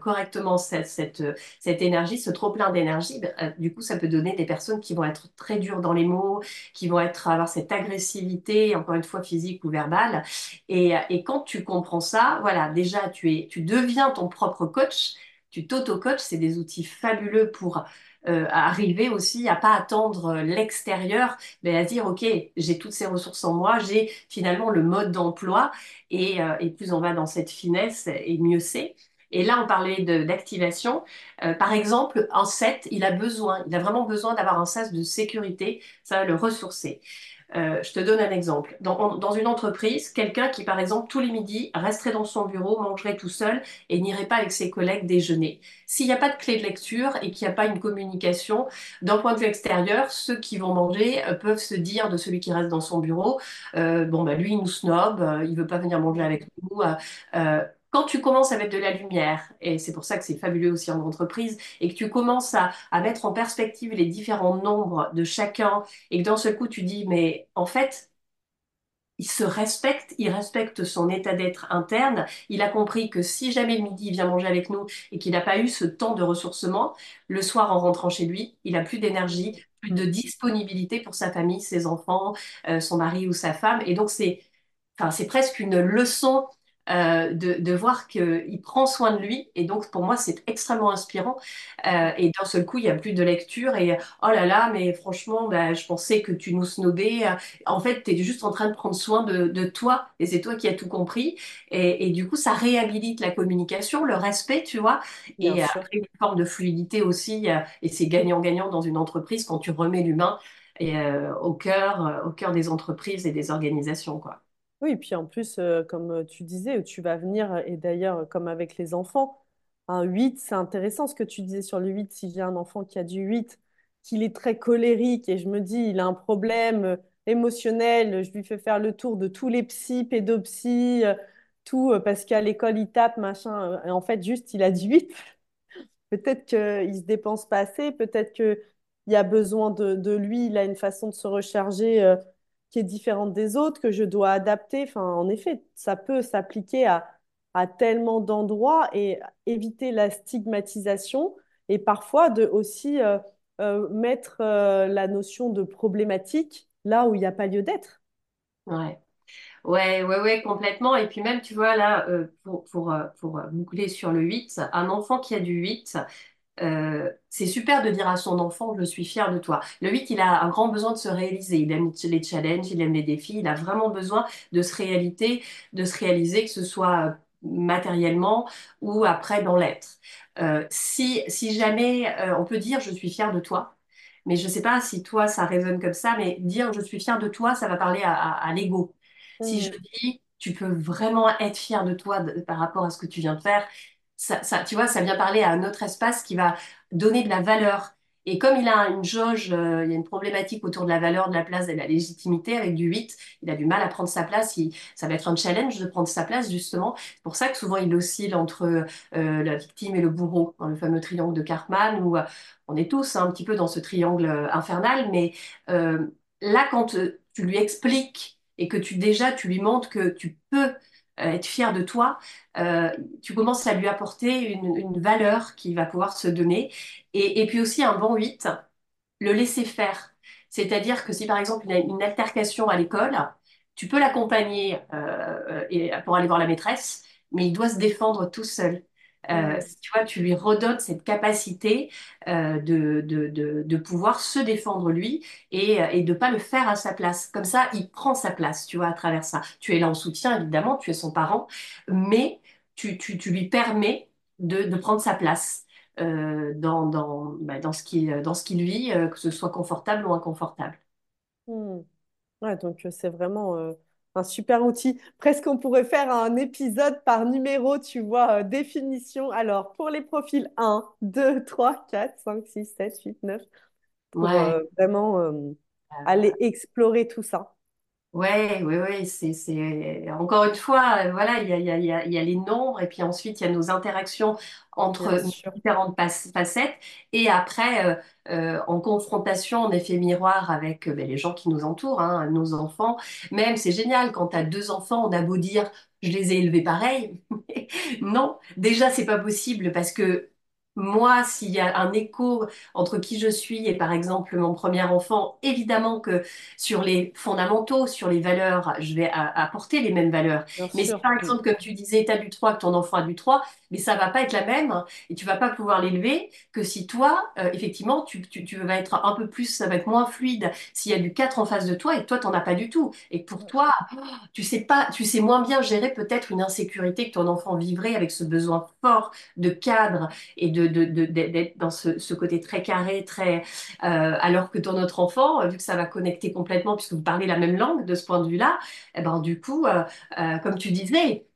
correctement cette, cette, cette énergie, ce trop-plein d'énergie, ben, du coup, ça peut donner des personnes qui vont être très dures dans les mots, qui vont être, avoir cette agressivité, encore une fois physique ou verbale. Et, et quand tu comprends ça, voilà, déjà, tu es, tu deviens ton propre coach. Tu t'auto-coach, c'est des outils fabuleux pour euh, arriver aussi à pas attendre l'extérieur, mais à dire, OK, j'ai toutes ces ressources en moi, j'ai finalement le mode d'emploi, et, euh, et plus on va dans cette finesse, et mieux c'est. Et là, on parlait d'activation. Euh, par exemple, un set, il a besoin, il a vraiment besoin d'avoir un sas de sécurité, ça va le ressourcer. Euh, je te donne un exemple. Dans, dans une entreprise, quelqu'un qui, par exemple, tous les midis resterait dans son bureau, mangerait tout seul et n'irait pas avec ses collègues déjeuner. S'il n'y a pas de clé de lecture et qu'il n'y a pas une communication, d'un point de vue extérieur, ceux qui vont manger euh, peuvent se dire de celui qui reste dans son bureau, euh, bon, bah, lui, il nous snob, euh, il veut pas venir manger avec nous. Quand tu commences à mettre de la lumière, et c'est pour ça que c'est fabuleux aussi en entreprise, et que tu commences à, à, mettre en perspective les différents nombres de chacun, et que dans ce coup tu dis, mais en fait, il se respecte, il respecte son état d'être interne, il a compris que si jamais midi il vient manger avec nous et qu'il n'a pas eu ce temps de ressourcement, le soir en rentrant chez lui, il a plus d'énergie, plus de disponibilité pour sa famille, ses enfants, euh, son mari ou sa femme, et donc c'est, enfin, c'est presque une leçon euh, de, de, voir qu'il prend soin de lui. Et donc, pour moi, c'est extrêmement inspirant. Euh, et d'un seul coup, il n'y a plus de lecture. Et oh là là, mais franchement, bah, je pensais que tu nous snobais. En fait, tu es juste en train de prendre soin de, de toi. Et c'est toi qui as tout compris. Et, et, du coup, ça réhabilite la communication, le respect, tu vois. Bien et sûr. après, une forme de fluidité aussi. euh, Et c'est gagnant-gagnant dans une entreprise quand tu remets l'humain et, euh, au cœur, euh, au cœur des entreprises et des organisations, quoi. Oui, et puis en plus, euh, comme tu disais, tu vas venir, et d'ailleurs, comme avec les enfants, un 8, c'est intéressant ce que tu disais sur le 8. Si j'ai un enfant qui a du 8, qu'il est très colérique, et je me dis, il a un problème euh, émotionnel, je lui fais faire le tour de tous les psys, pédopsies, euh, tout, parce qu'à l'école, il tape, machin. Et en fait, juste, il a du 8. <laughs> Peut-être qu'il se dépense pas assez, peut-être qu'il y a besoin de, lui, il a une façon de se recharger qui est différente des autres, que je dois adapter. Enfin, en effet, ça peut s'appliquer à, à tellement d'endroits et éviter la stigmatisation et parfois de aussi euh, euh, mettre euh, la notion de problématique là où il n'y a pas lieu d'être. Ouais. Ouais, ouais, ouais, complètement. Et puis même, tu vois, là, pour, pour, pour boucler sur le 8, un enfant qui a du 8, euh, c'est super de dire à son enfant, je suis fier de toi. Le 8, il a un grand besoin de se réaliser. Il aime les challenges, il aime les défis, il a vraiment besoin de se réalité, de se réaliser, que ce soit matériellement ou après dans l'être. Euh, si, si jamais euh, on peut dire, je suis fier de toi, mais je ne sais pas si toi, ça résonne comme ça, mais dire je suis fier de toi, ça va parler à, à, à l'ego. Si je Mm. dis, tu peux vraiment être fier de toi de- par rapport à ce que tu viens de faire, ça, tu vois, ça vient parler à un autre espace qui va donner de la valeur. Et comme il a une jauge, euh, il y a une problématique autour de la valeur, de la place et de la légitimité avec du 8, il a du mal à prendre sa place. Ça va être un challenge de prendre sa place, justement. C'est pour ça que souvent il oscille entre euh, la victime et le bourreau, dans le fameux triangle de Karpman, où euh, on est tous hein, un petit peu dans ce triangle infernal. Mais là, quand tu lui expliques et que tu déjà tu lui montres que tu peux être fier de toi, euh, tu commences à lui apporter une, valeur qui va pouvoir se donner. Et, puis aussi un bon 8, le laisser faire. C'est-à-dire que si par exemple il y a une altercation à l'école, tu peux l'accompagner euh, pour aller voir la maîtresse, mais il doit se défendre tout seul. Euh, tu vois, tu lui redonnes cette capacité euh, de, de, de, de pouvoir se défendre lui et, et de pas le faire à sa place. Comme ça, il prend sa place, tu vois, à travers ça. Tu es là en soutien, évidemment, tu es son parent, mais tu, tu, tu lui permets de, de prendre sa place euh, dans, dans, bah, dans ce qui, dans ce qu'il vit, euh, que ce soit confortable ou inconfortable. Mm. Ouais, donc euh, c'est vraiment euh, un super outil. Presque on pourrait faire un épisode par numéro, tu vois, euh, définition. Alors, pour les profils un 2 3 4 5 6 7 8 9 pour Ouais. euh, vraiment euh, Euh, aller explorer tout ça. Ouais, ouais, ouais, c'est, c'est... Encore une fois, euh, voilà, il y a, il y a, il y a, il y a les nombres et puis ensuite il y a nos interactions Bien entre sûr. différentes pas- facettes et après, euh, euh, en confrontation, en effet miroir avec euh, ben, les gens qui nous entourent, hein, nos enfants. Même, c'est génial, quand tu as deux enfants, on a beau dire, je les ai élevés pareil. <laughs> Non, déjà, c'est pas possible parce que moi, s'il y a un écho entre qui je suis et par exemple mon premier enfant, évidemment que sur les fondamentaux, sur les valeurs, je vais apporter les mêmes valeurs. Bien Mais si par exemple, comme tu disais, tu as du 3, que ton enfant a du 3, mais ça va pas être la même et tu vas pas pouvoir l'élever que si toi, euh, effectivement, tu, tu, tu vas être un peu plus, ça va être moins fluide s'il y a du 4 en face de toi et que toi, t'en as pas du tout. Et pour toi, tu sais pas, tu sais moins bien gérer peut-être une insécurité que ton enfant vivrait avec ce besoin fort de cadre et de, de, d'être dans ce, côté très carré, très, euh, alors que ton autre enfant, euh, vu que ça va connecter complètement puisque vous parlez la même langue de ce point de vue-là, eh ben, du coup, comme tu disais,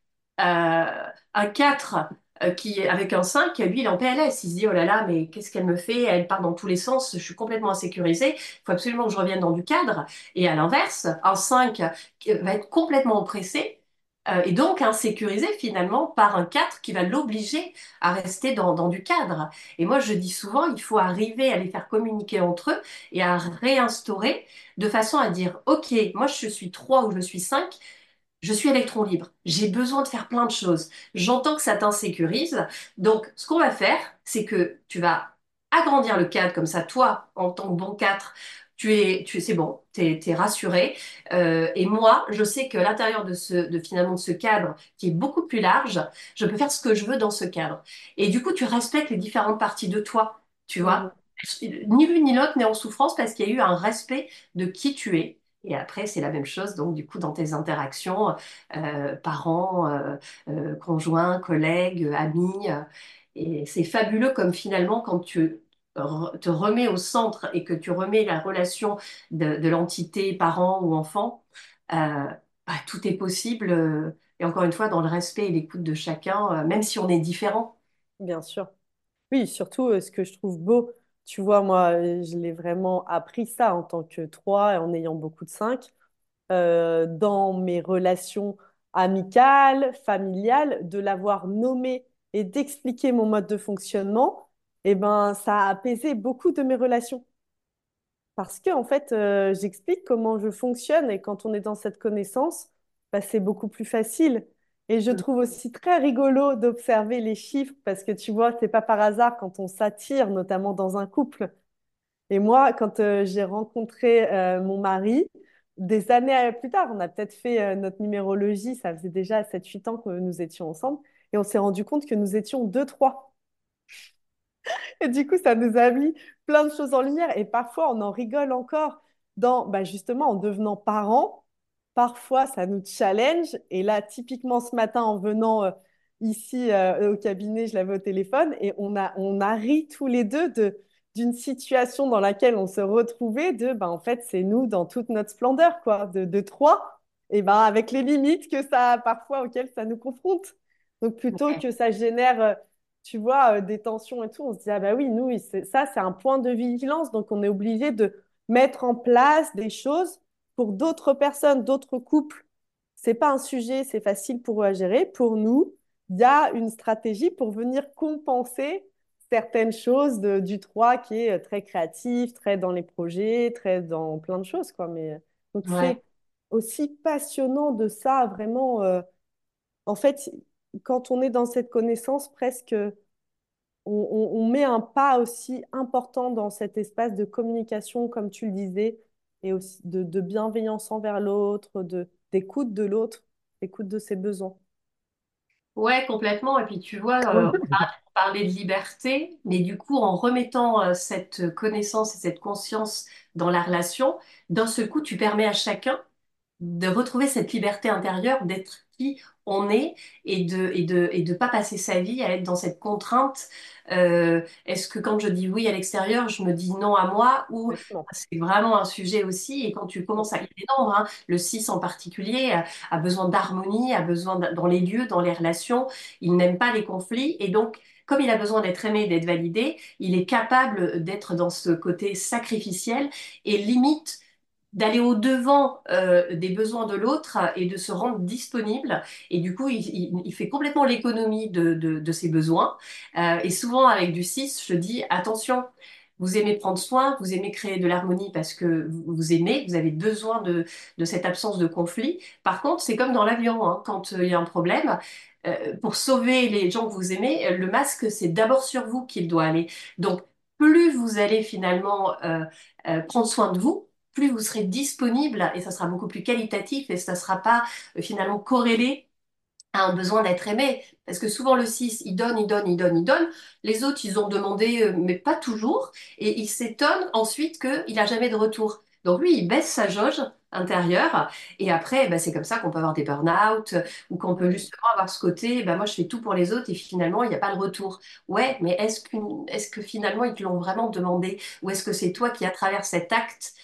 un 4 euh, qui est avec un 5, lui, il est en PLS. Il se dit, oh là là, mais qu'est-ce qu'elle me fait? Elle part dans tous les sens, je suis complètement insécurisée. Il faut absolument que je revienne dans du cadre. Et à l'inverse, un 5 qui va être complètement oppressé euh, et donc insécurisé finalement par un 4 qui va l'obliger à rester dans, dans du cadre. Et moi, je dis souvent, il faut arriver à les faire communiquer entre eux et à réinstaurer de façon à dire, OK, moi je suis 3 ou je suis 5, je suis électron libre. J'ai besoin de faire plein de choses. J'entends que ça t'insécurise. Donc, ce qu'on va faire, c'est que tu vas agrandir le cadre comme ça. Toi, en tant que bon 4, tu es, tu, c'est bon, t'es, t'es rassuré. Euh, et moi, je sais que l'intérieur de ce, de finalement de ce cadre qui est beaucoup plus large, je peux faire ce que je veux dans ce cadre. Et du coup, tu respectes les différentes parties de toi, tu vois. Ni l'une ni l'autre n'est en souffrance parce qu'il y a eu un respect de qui tu es. Et après, c'est la même chose, donc du coup, dans tes interactions, euh, parents, euh, euh, conjoints, collègues, amis. et c'est fabuleux comme finalement, quand tu te remets au centre et que tu remets la relation de, l'entité parent ou enfant, bah, tout est possible. et encore une fois, dans le respect et l'écoute de chacun, même si on est différent. Bien sûr. Oui, surtout, ce que je trouve beau, tu vois, moi, euh, je l'ai vraiment appris ça en tant que 3 et en ayant beaucoup de 5 euh, dans mes relations amicales, familiales, de l'avoir nommé et d'expliquer mon mode de fonctionnement, eh ben, ça a apaisé beaucoup de mes relations. Parce que, en fait, euh, j'explique comment je fonctionne et quand on est dans cette connaissance, bah, c'est beaucoup plus facile. Et je trouve aussi très rigolo d'observer les chiffres parce que tu vois, c'est pas par hasard quand on s'attire, notamment dans un couple. Et moi, quand euh, j'ai rencontré euh, mon mari, des années euh, plus tard, on a peut-être fait euh, notre numérologie, ça faisait déjà sept huit ans que nous étions ensemble, et on s'est rendu compte que nous étions deux, trois. Et du coup, ça nous a mis plein de choses en lumière. Et parfois, on en rigole encore dans, bah, justement, en devenant parents. Parfois, ça nous challenge. Et là, typiquement, ce matin, en venant euh, ici euh, au cabinet, je l'avais au téléphone et on a, on a ri tous les deux de, d'une situation dans laquelle on se retrouvait de, bah, en fait, c'est nous dans toute notre splendeur, quoi, de, de trois, et ben avec les limites que ça, parfois, auxquelles ça nous confronte. Donc, plutôt que ça génère euh, tu vois, des tensions et tout, on se dit, ah bah oui, nous, ça, c'est un point de vigilance, donc on est obligé de mettre en place des choses pour d'autres personnes, d'autres couples. C'est pas un sujet, c'est facile pour eux à gérer. Pour nous, il y a une stratégie pour venir compenser certaines choses de- du 3 qui est euh, très créatif, très dans les projets, très dans plein de choses, quoi. Mais, euh, donc Ouais. c'est aussi passionnant de ça, vraiment. euh, en fait, quand on est dans cette connaissance, presque on, on- on met un pas aussi important dans cet espace de communication, comme tu le disais, et aussi de, de bienveillance envers l'autre, de, d'écoute de l'autre, d'écoute de ses besoins. Ouais, complètement. Et puis tu vois, euh, <laughs> on parlait de liberté, mais du coup, en remettant euh, cette connaissance et cette conscience dans la relation, d'un seul coup, tu permets à chacun de retrouver cette liberté intérieure, d'être qui on est et de et de et de pas passer sa vie à être dans cette contrainte. Euh, est-ce que quand je dis oui à l'extérieur, je me dis non à moi ou c'est vraiment un sujet aussi et quand tu commences à il est énorme, hein, le 6 en particulier a, a besoin d'harmonie, a besoin de- dans les lieux, dans les relations, il n'aime pas les conflits et donc comme il a besoin d'être aimé, d'être validé, il est capable d'être dans ce côté sacrificiel et limite d'aller au-devant euh, des besoins de l'autre et de se rendre disponible. Et du coup, il, fait complètement l'économie de, de, ses besoins. Euh, et souvent, avec du 6, je dis, attention, vous aimez prendre soin, vous aimez créer de l'harmonie parce que vous, aimez, vous avez besoin de, de cette absence de conflit. Par contre, c'est comme dans l'avion, hein, quand euh, il y a un problème, pour sauver les gens que vous aimez, le masque, c'est d'abord sur vous qu'il doit aller. Donc, plus vous allez finalement prendre soin de vous, plus vous serez disponible et ça sera beaucoup plus qualitatif et ça ne sera pas finalement corrélé à un besoin d'être aimé. Parce que souvent le 6, il donne, il donne, il donne, il donne. Les autres, ils ont demandé, mais pas toujours. Et ils s'étonnent ensuite qu'il n'a jamais de retour. Donc lui, il baisse sa jauge intérieure. Et après, bah, c'est comme ça qu'on peut avoir des burn-out ou qu'on peut justement avoir ce côté, bah, moi je fais tout pour les autres et finalement, il n'y a pas de retour. Ouais, mais est-ce qu'une, est-ce que finalement, ils te l'ont vraiment demandé? Ou est-ce que c'est toi qui, à travers cet acte,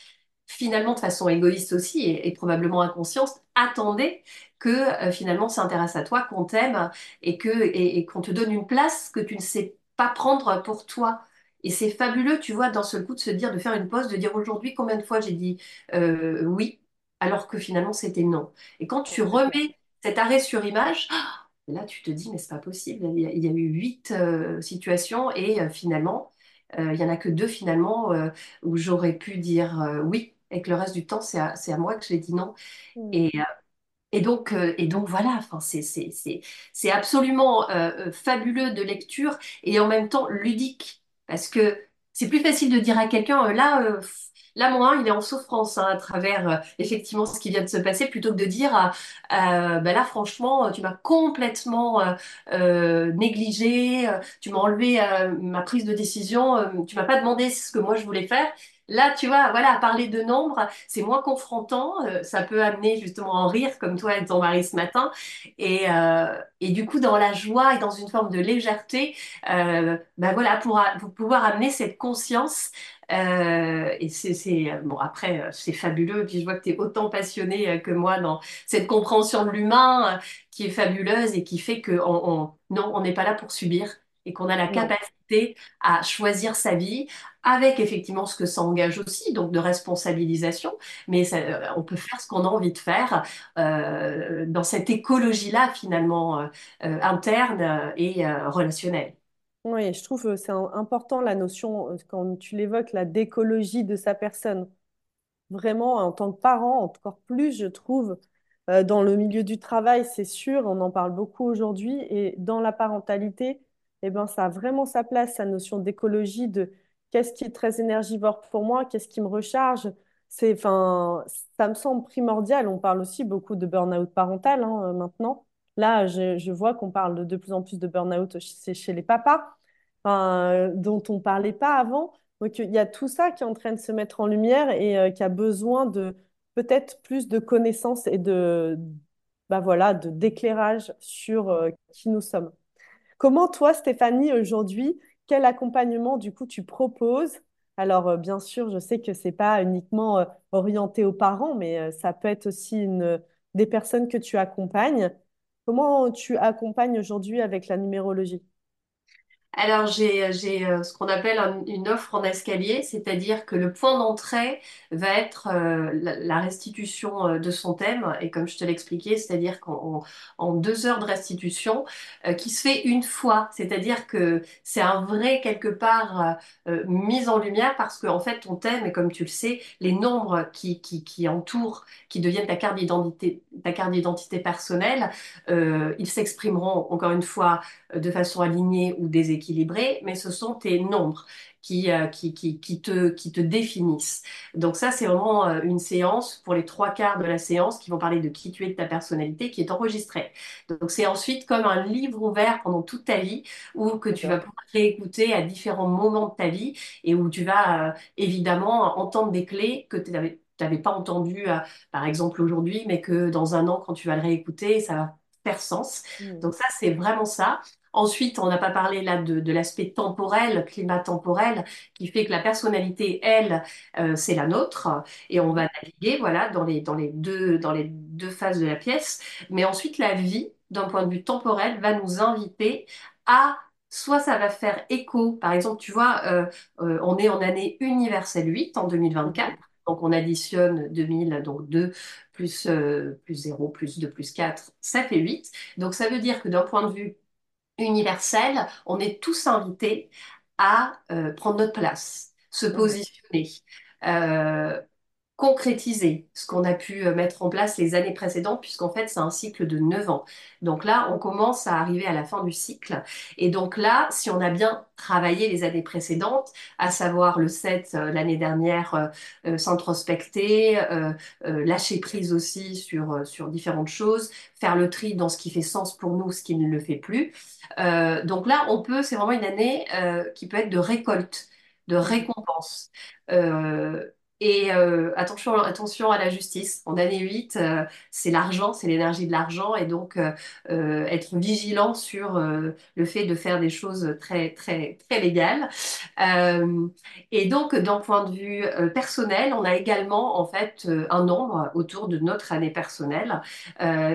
finalement de façon égoïste aussi et, probablement inconsciente, attendais que euh, finalement s'intéresse à toi, qu'on t'aime et que et, qu'on te donne une place que tu ne sais pas prendre pour toi. Et c'est fabuleux, tu vois, dans ce coup de se dire, de faire une pause, de dire aujourd'hui combien de fois j'ai dit euh, oui, alors que finalement c'était non. Et quand tu remets cet arrêt sur image, là tu te dis, mais c'est pas possible. Il y a, eu huit euh, situations et finalement, il y en a que deux finalement où j'aurais pu dire oui et que le reste du temps, c'est à, moi que j'ai dit non. Mm. Et, et donc, euh, et donc voilà, c'est, absolument euh, euh, fabuleux de lecture et en même temps ludique. Parce que c'est plus facile de dire à quelqu'un, là, là, moi, il est en souffrance hein, à travers effectivement ce qui vient de se passer, plutôt que de dire, bah là, franchement, tu m'as complètement négligé, tu m'as enlevé ma prise de décision, tu m'as pas demandé ce que moi je voulais faire. Là, tu vois, voilà, parler de nombres, c'est moins confrontant. euh, ça peut amener justement en rire, comme toi et ton mari ce matin. Et, euh, et du coup, dans la joie et dans une forme de légèreté, ben voilà, pour, pouvoir amener cette conscience. et c'est, c'est, bon, après, c'est fabuleux. Puis je vois que tu es autant passionné que moi dans cette compréhension de l'humain qui est fabuleuse et qui fait que on, on- non, on n'est pas là pour subir et qu'on a la capacité à choisir sa vie avec effectivement ce que ça engage aussi, donc de responsabilisation, mais ça, euh, on peut faire ce qu'on a envie de faire euh, dans cette écologie-là finalement euh, interne et euh, relationnelle. Oui, je trouve que c'est important la notion, quand tu l'évoques, la d'écologie de sa personne. Vraiment, en tant que parent, encore plus, je trouve, dans le milieu du travail, c'est sûr, on en parle beaucoup aujourd'hui, et dans la parentalité, eh ben, ça a vraiment sa place, sa notion d'écologie, de qu'est-ce qui est très énergivore pour moi, qu'est-ce qui me recharge. C'est, ça me semble primordial. On parle aussi beaucoup de burn-out parental, hein, euh, maintenant. Là, je, vois qu'on parle de plus en plus de burn-out chez, chez les papas, euh, dont on ne parlait pas avant. Donc, il y a tout ça qui est en train de se mettre en lumière et euh, qui a besoin de peut-être plus de connaissances et de, bah voilà, de, d'éclairage sur qui nous sommes. Comment toi, Stéphanie, aujourd'hui, quel accompagnement du coup tu proposes? Alors, euh, bien sûr, je sais que c'est pas uniquement euh, orienté aux parents, mais euh, ça peut être aussi une, des personnes que tu accompagnes. Comment tu accompagnes aujourd'hui avec la numérologie? Alors, j'ai, euh, ce qu'on appelle un- une offre en escalier, c'est-à-dire que le point d'entrée va être euh, la, restitution euh, de son thème. Et comme je te l'expliquais, c'est-à-dire qu'en en, en deux heures de restitution, qui se fait une fois, c'est-à-dire que c'est un vrai, quelque part, mise en lumière parce qu'en fait, ton thème, et comme tu le sais, les nombres qui, qui, qui entourent, qui deviennent ta carte d'identité, ta carte d'identité personnelle, euh, ils s'exprimeront, encore une fois, de façon alignée ou déséquilibrée, mais ce sont tes nombres qui, euh, qui, qui, te, qui te définissent. Donc ça, c'est vraiment euh, une séance pour les trois quarts de la séance qui vont parler de qui tu es, de ta personnalité, qui est enregistrée. Donc c'est ensuite comme un livre ouvert pendant toute ta vie où que tu vas pouvoir réécouter à différents moments de ta vie et où tu vas euh, évidemment entendre des clés que tu n'avais t'avais pas entendu, euh, par exemple aujourd'hui, mais que dans un an, quand tu vas le réécouter, ça va faire sens. Mm. Donc ça, c'est vraiment ça. Ensuite, on n'a pas parlé là de, de l'aspect temporel, climat temporel, qui fait que la personnalité, elle, euh, c'est la nôtre, et on va naviguer, voilà, dans les, dans les deux, dans les deux phases de la pièce. Mais ensuite, la vie, d'un point de vue temporel, va nous inviter à, soit ça va faire écho, par exemple, tu vois, euh, euh, on est en année universelle 8 en 2024. Donc on additionne 2000, donc 2 plus, euh, plus 0, plus 2, plus 4, ça fait 8. Donc ça veut dire que d'un point de vue universel, on est tous invités à euh, prendre notre place, se positionner. Euh, concrétiser ce qu'on a pu euh, mettre en place les années précédentes, puisqu'en fait, c'est un cycle de 9 ans. Donc là, on commence à arriver à la fin du cycle. Et donc là, si on a bien travaillé les années précédentes, à savoir le 7 euh, l'année dernière, euh, euh, s'introspecter, lâcher prise aussi sur, sur différentes choses, faire le tri dans ce qui fait sens pour nous, ce qui ne le fait plus. Donc là, on peut, c'est vraiment une année qui peut être de récolte, de récompense. Et euh, attention, attention à la justice. En année 8, euh, c'est l'argent, c'est l'énergie de l'argent. Et donc, euh, être vigilant sur le fait de faire des choses très, très, très légales. Et donc, d'un point de vue personnel, on a également, en fait, un nombre autour de notre année personnelle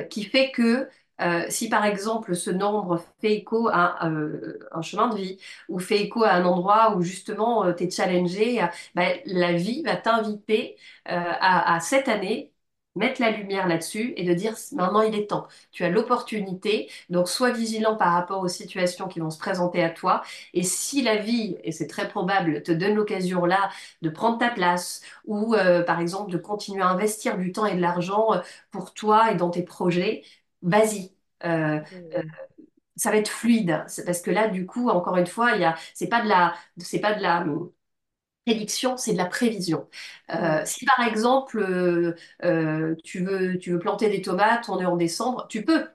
qui fait que euh, si par exemple ce nombre fait écho à euh, un chemin de vie ou fait écho à un endroit où justement tu es challengé, euh, ben, la vie va t'inviter euh, à, à cette année mettre la lumière là-dessus et de dire maintenant il est temps. Tu as l'opportunité, donc sois vigilant par rapport aux situations qui vont se présenter à toi. Et si la vie, et c'est très probable, te donne l'occasion là de prendre ta place ou euh, par exemple de continuer à investir du temps et de l'argent euh, pour toi et dans tes projets, vas-y. Euh, euh, Mm. ça va être fluide, parce que là, du coup, encore une fois, il y a, c'est pas de la, c'est pas de la prédiction, c'est de la prévision. Euh, Mm. si par exemple, tu veux, tu veux planter des tomates, on est en décembre, tu peux.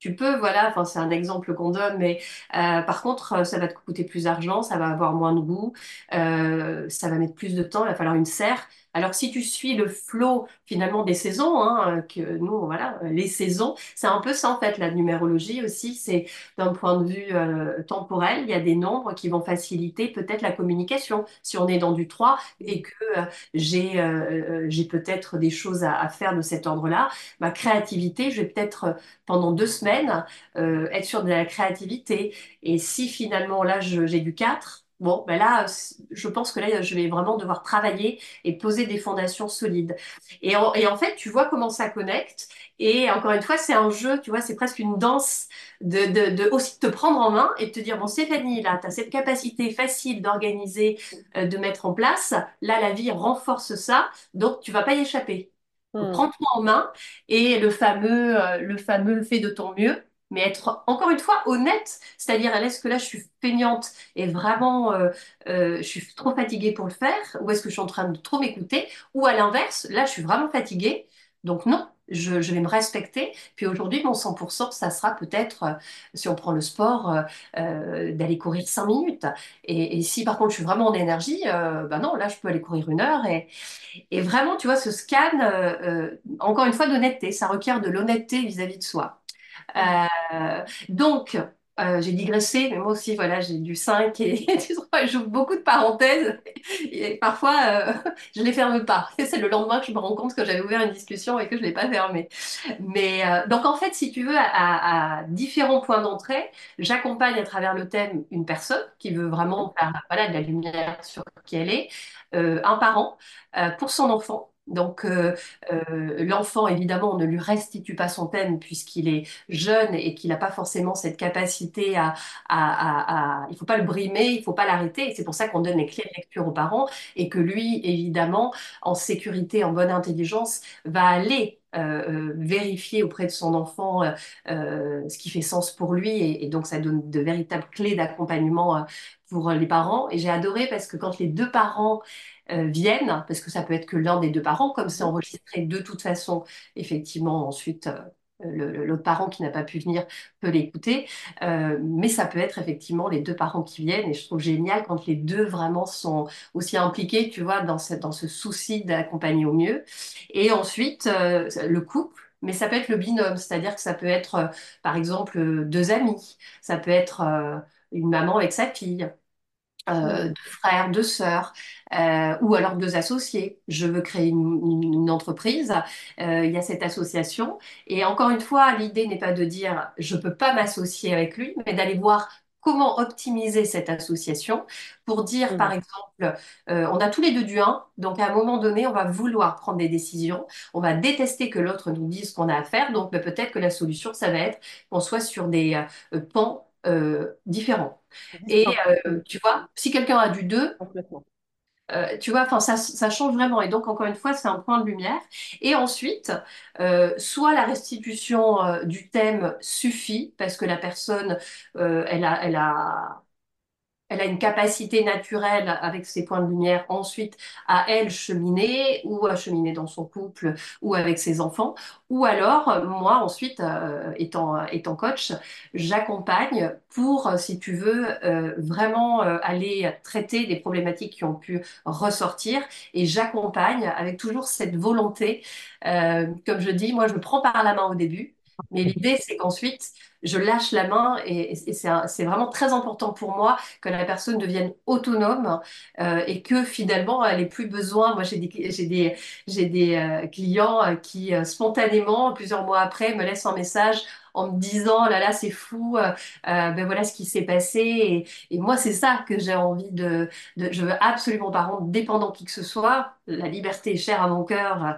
Tu peux, voilà, enfin, c'est un exemple qu'on donne, mais euh, par contre, ça va te coûter plus d'argent, ça va avoir moins de goût, euh, ça va mettre plus de temps, il va falloir une serre. Alors si tu suis le flot finalement des saisons, hein, euh, que nous, voilà, euh, les saisons, c'est un peu ça en fait, la numérologie aussi, c'est d'un point de vue euh, temporel, il y a des nombres qui vont faciliter peut-être la communication. Si on est dans du 3 et que euh, j'ai euh, euh, j'ai peut-être des choses à, à faire de cet ordre-là, ma créativité, je vais peut-être pendant deux semaines, euh, être sur de la créativité. Et si finalement là j'ai du 4, bon, ben là, je pense que là, je vais vraiment devoir travailler et poser des fondations solides. Et en, et en fait, tu vois comment ça connecte. Et encore une fois, c'est un jeu, tu vois, c'est presque une danse de, de, de aussi te prendre en main et de te dire, bon, Stéphanie, là, tu as cette capacité facile d'organiser, euh, de mettre en place. Là, la vie renforce ça, donc tu vas pas y échapper. Donc, Mm. prends-toi en main et le fameux, euh, le fameux fais de ton mieux, mais être encore une fois honnête, c'est-à-dire est-ce que là je suis feignante et vraiment euh, euh, je suis trop fatiguée pour le faire, ou est-ce que je suis en train de trop m'écouter, ou à l'inverse, là je suis vraiment fatiguée, donc non. Je, vais me respecter. Puis aujourd'hui, mon 100%, ça sera peut-être, euh, si on prend le sport, d'aller courir 5 minutes. Et, si par contre je suis vraiment en énergie, ben non, là je peux aller courir une heure et, vraiment, tu vois, ce scan, encore une fois, d'honnêteté, ça requiert de l'honnêteté vis-à-vis de soi. Donc, euh, j'ai digressé, mais moi aussi, voilà, j'ai du 5 et <laughs> du 3, j'ouvre beaucoup de parenthèses et parfois, euh, <laughs> je les ferme pas. C'est le lendemain que je me rends compte que j'avais ouvert une discussion et que je l'ai pas fermée. Mais euh, donc, en fait, si tu veux, à, différents points d'entrée, j'accompagne à travers le thème une personne qui veut vraiment faire, voilà, de la lumière sur qui elle est, euh, un parent euh, pour son enfant. Donc, euh, euh, l'enfant, évidemment, on ne lui restitue pas son thème puisqu'il est jeune et qu'il n'a pas forcément cette capacité à, à, à, Il faut pas le brimer, il faut pas l'arrêter. C'est pour ça qu'on donne les clés de lecture aux parents et que lui, évidemment, en sécurité, en bonne intelligence, va aller euh, euh, vérifier auprès de son enfant euh, euh, ce qui fait sens pour lui. Et, et donc, ça donne de véritables clés d'accompagnement pour les parents. Et j'ai adoré parce que quand les deux parents euh, viennent, parce que ça peut être que l'un des deux parents, comme c'est Mhm. enregistré de toute façon, effectivement, ensuite, euh, l'autre parent qui n'a pas pu venir peut l'écouter, Euh, mais ça peut être effectivement les deux parents qui viennent, et je trouve génial quand les deux vraiment sont aussi impliqués, tu vois, dans ce, dans ce souci d'accompagner au mieux. Et ensuite, euh, le couple. Mais ça peut être le binôme, c'est-à-dire que ça peut être, euh, par exemple, deux amis, ça peut être une maman avec sa fille, euh, deux frères, deux sœurs, euh, ou alors deux associés. Je veux créer une, une- entreprise, euh, il y a cette association. Et encore une fois, l'idée n'est pas de dire je peux pas m'associer avec lui, mais d'aller voir comment optimiser cette association pour dire, par Mm. exemple, euh, on a tous les deux du 1, donc à un moment donné, on va vouloir prendre des décisions, on va détester que l'autre nous dise ce qu'on a à faire, donc peut-être que la solution, ça va être qu'on soit sur des euh, pans euh, différents. Et euh, tu vois, si quelqu'un a du 2, Complètement. Euh, tu vois, enfin, ça, ça change vraiment. Et donc, encore une fois, c'est un point de lumière. Et ensuite, euh, soit la restitution euh, du thème suffit parce que la personne, elle a, elle a elle a une capacité naturelle avec ses points de lumière ensuite à elle cheminer ou à cheminer dans son couple ou avec ses enfants. Ou alors, moi ensuite, euh, étant, étant coach, j'accompagne pour, euh, si tu veux, euh, vraiment euh, aller traiter des problématiques qui ont pu ressortir et j'accompagne avec toujours cette volonté. Euh, comme je dis, moi je me prends par la main au début. Mais l'idée, c'est qu'ensuite, je lâche la main et, c'est vraiment très important pour moi que la personne devienne autonome euh, et que finalement, elle ait plus besoin. Moi, j'ai des, des, euh, clients euh, qui spontanément, plusieurs mois après, me laissent un message en me disant, là là, c'est fou, euh, euh, ben voilà ce qui s'est passé. Et, et moi, c'est ça que j'ai envie de, de... Je veux absolument pas rendre dépendant qui que ce soit. La liberté est chère à mon cœur euh,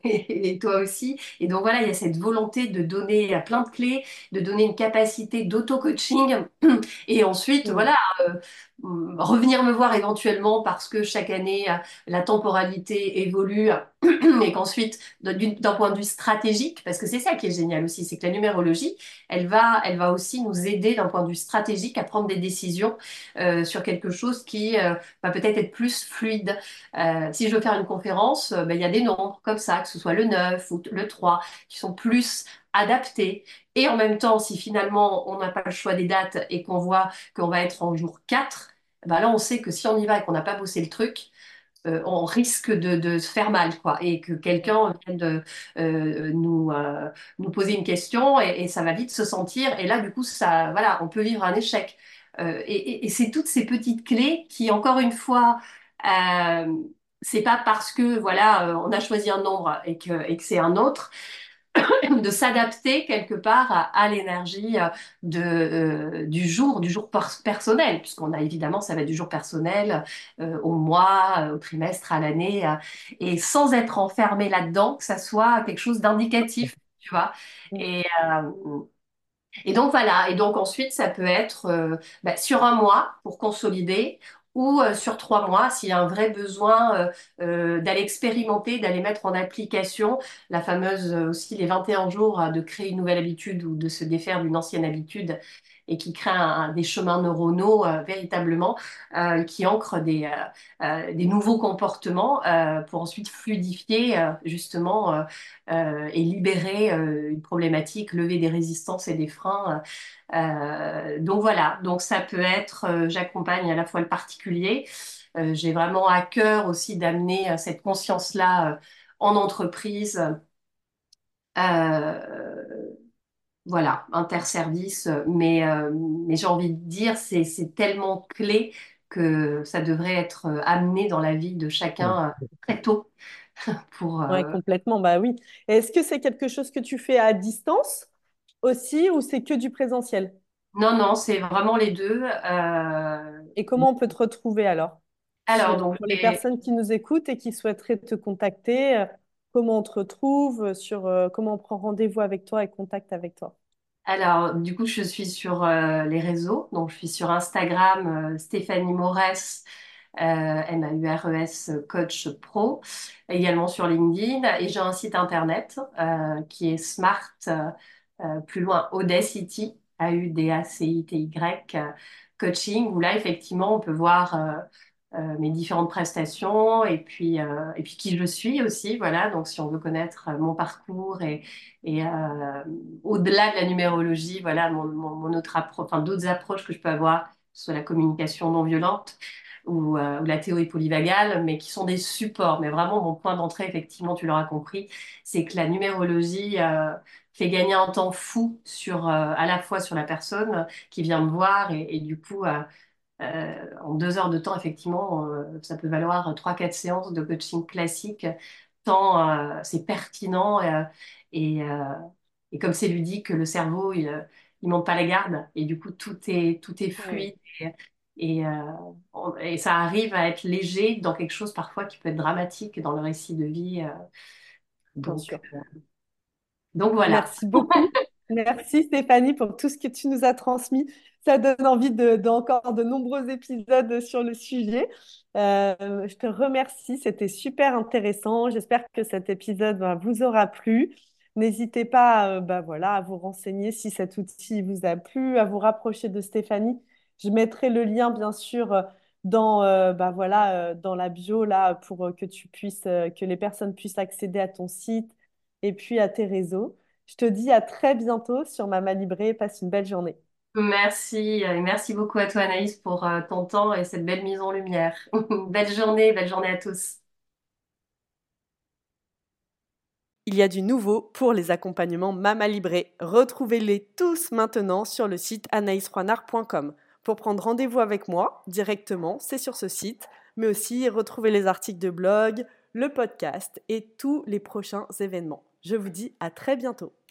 <laughs> et, et toi aussi. Et donc voilà, il y a cette volonté de donner euh, plein de clés, de donner une capacité d'auto-coaching <clears throat> et ensuite, Mm. voilà, euh, revenir me voir éventuellement parce que chaque année, euh, la temporalité évolue <clears throat> et qu'ensuite, d'un d'un point de vue stratégique, parce que c'est ça qui est génial aussi, c'est que la numérologie, elle va, elle va aussi nous aider d'un point de vue stratégique à prendre des décisions euh, sur quelque chose qui euh, va peut-être être plus fluide. Euh, si je veux faire une conférence, euh, ben, il y a des nombres comme ça, que ce soit le 9 ou le 3, qui sont plus adaptés. Et en même temps, si finalement on n'a pas le choix des dates et qu'on voit qu'on va être en jour 4, ben là on sait que si on y va et qu'on n'a pas bossé le truc, euh, on risque de, se faire mal, quoi, et que quelqu'un vienne de, euh, nous, euh, nous poser une question et, ça va vite se sentir. Et là, du coup, ça, voilà, on peut vivre un échec. Et et- c'est toutes ces petites clés qui, encore une fois, c'est pas parce que voilà, on a choisi un nombre et que, et que c'est un autre de s'adapter quelque part à, à l'énergie euh, de, euh, du jour, du jour pers- personnel, puisqu'on a évidemment, ça va être du jour personnel euh, au mois, au trimestre, à l'année, euh, et sans être enfermé là-dedans, que ça soit quelque chose d'indicatif, tu vois. Mm. Et, et donc voilà, et donc ensuite ça peut être bah, sur un mois pour consolider ou euh, sur trois mois s'il y a un vrai besoin euh, euh, d'aller expérimenter, d'aller mettre en application la fameuse aussi les 21 jours de créer une nouvelle habitude ou de se défaire d'une ancienne habitude et qui crée des chemins neuronaux euh, véritablement euh, qui ancrent des, euh, nouveaux comportements pour ensuite fluidifier justement et libérer une problématique, lever des résistances et des freins. Donc voilà, donc ça peut être, j'accompagne à la fois le particulier, j'ai vraiment à cœur aussi d'amener cette conscience-là en entreprise. Voilà, interservice, mais, euh, mais j'ai envie de dire, c'est, c'est tellement clé que ça devrait être euh, amené dans la vie de chacun euh, très tôt <laughs> pour, Ouais, euh, complètement, bah oui. Est-ce que c'est quelque chose que tu fais à distance aussi ou c'est que du présentiel? Non, non, c'est vraiment les deux. Euh, Et comment on peut te retrouver alors? alors, Sur, donc, pour les personnes qui nous écoutent et qui souhaiteraient te contacter, euh, comment on te retrouve, euh, sur, euh, comment on prend rendez-vous avec toi et contact avec toi? alors, du coup, je suis sur euh, les réseaux. Donc, je suis sur Instagram, Stéphanie euh, M-A-U-R-E-S, coach pro, également sur LinkedIn. Et j'ai un site internet qui est Smart, plus loin, Audacity, A-U-D-A-C-I-T-Y, coaching, où là, effectivement, on peut voir. Euh, mes différentes prestations et puis, euh, et puis qui je suis aussi. Voilà, donc si on veut connaître euh, mon parcours et, et euh, au-delà de la numérologie, voilà, mon, mon, mon autre appro- enfin, d'autres approches que je peux avoir, soit la communication non violente ou, euh, ou la théorie polyvagale, mais qui sont des supports. Mais vraiment, mon point d'entrée, effectivement, tu l'auras compris, c'est que la numérologie fait gagner un temps fou sur, à la fois sur la personne qui vient me voir et, et du coup, euh, en deux heures de temps, effectivement, euh, ça peut valoir trois, quatre séances de coaching classique, tant euh, c'est pertinent et, et comme c'est ludique, le cerveau, il, il monte pas la garde et du coup, tout est, tout est Oui, fluide et, et, on- et ça arrive à être léger dans quelque chose parfois qui peut être dramatique dans le récit de vie. donc voilà. Merci beaucoup. <laughs> Merci Stéphanie pour tout ce que tu nous as transmis. Ça donne envie de, d'encore de nombreux épisodes sur le sujet. Euh, je te remercie, c'était super intéressant. J'espère que cet épisode bah, vous aura plu. N'hésitez pas euh, bah, voilà, à vous renseigner si cet outil vous a plu, à vous rapprocher de Stéphanie. Je mettrai le lien, bien sûr, dans, euh, dans la bio pour que tu puisses, que les personnes puissent accéder à ton site et puis à tes réseaux. Je te dis à très bientôt sur Mama Libré. Passe une belle journée. Merci, et merci beaucoup à toi Anaïs pour euh, ton temps et cette belle mise en lumière. <laughs> Belle journée, belle journée à tous. Il y a du nouveau pour les accompagnements Mama Libré. Retrouvez-les tous maintenant sur le site anaïsroinard.com. Pour prendre rendez-vous avec moi directement, c'est sur ce site, mais aussi retrouver les articles de blog, le podcast et tous les prochains événements. Je vous dis à très bientôt.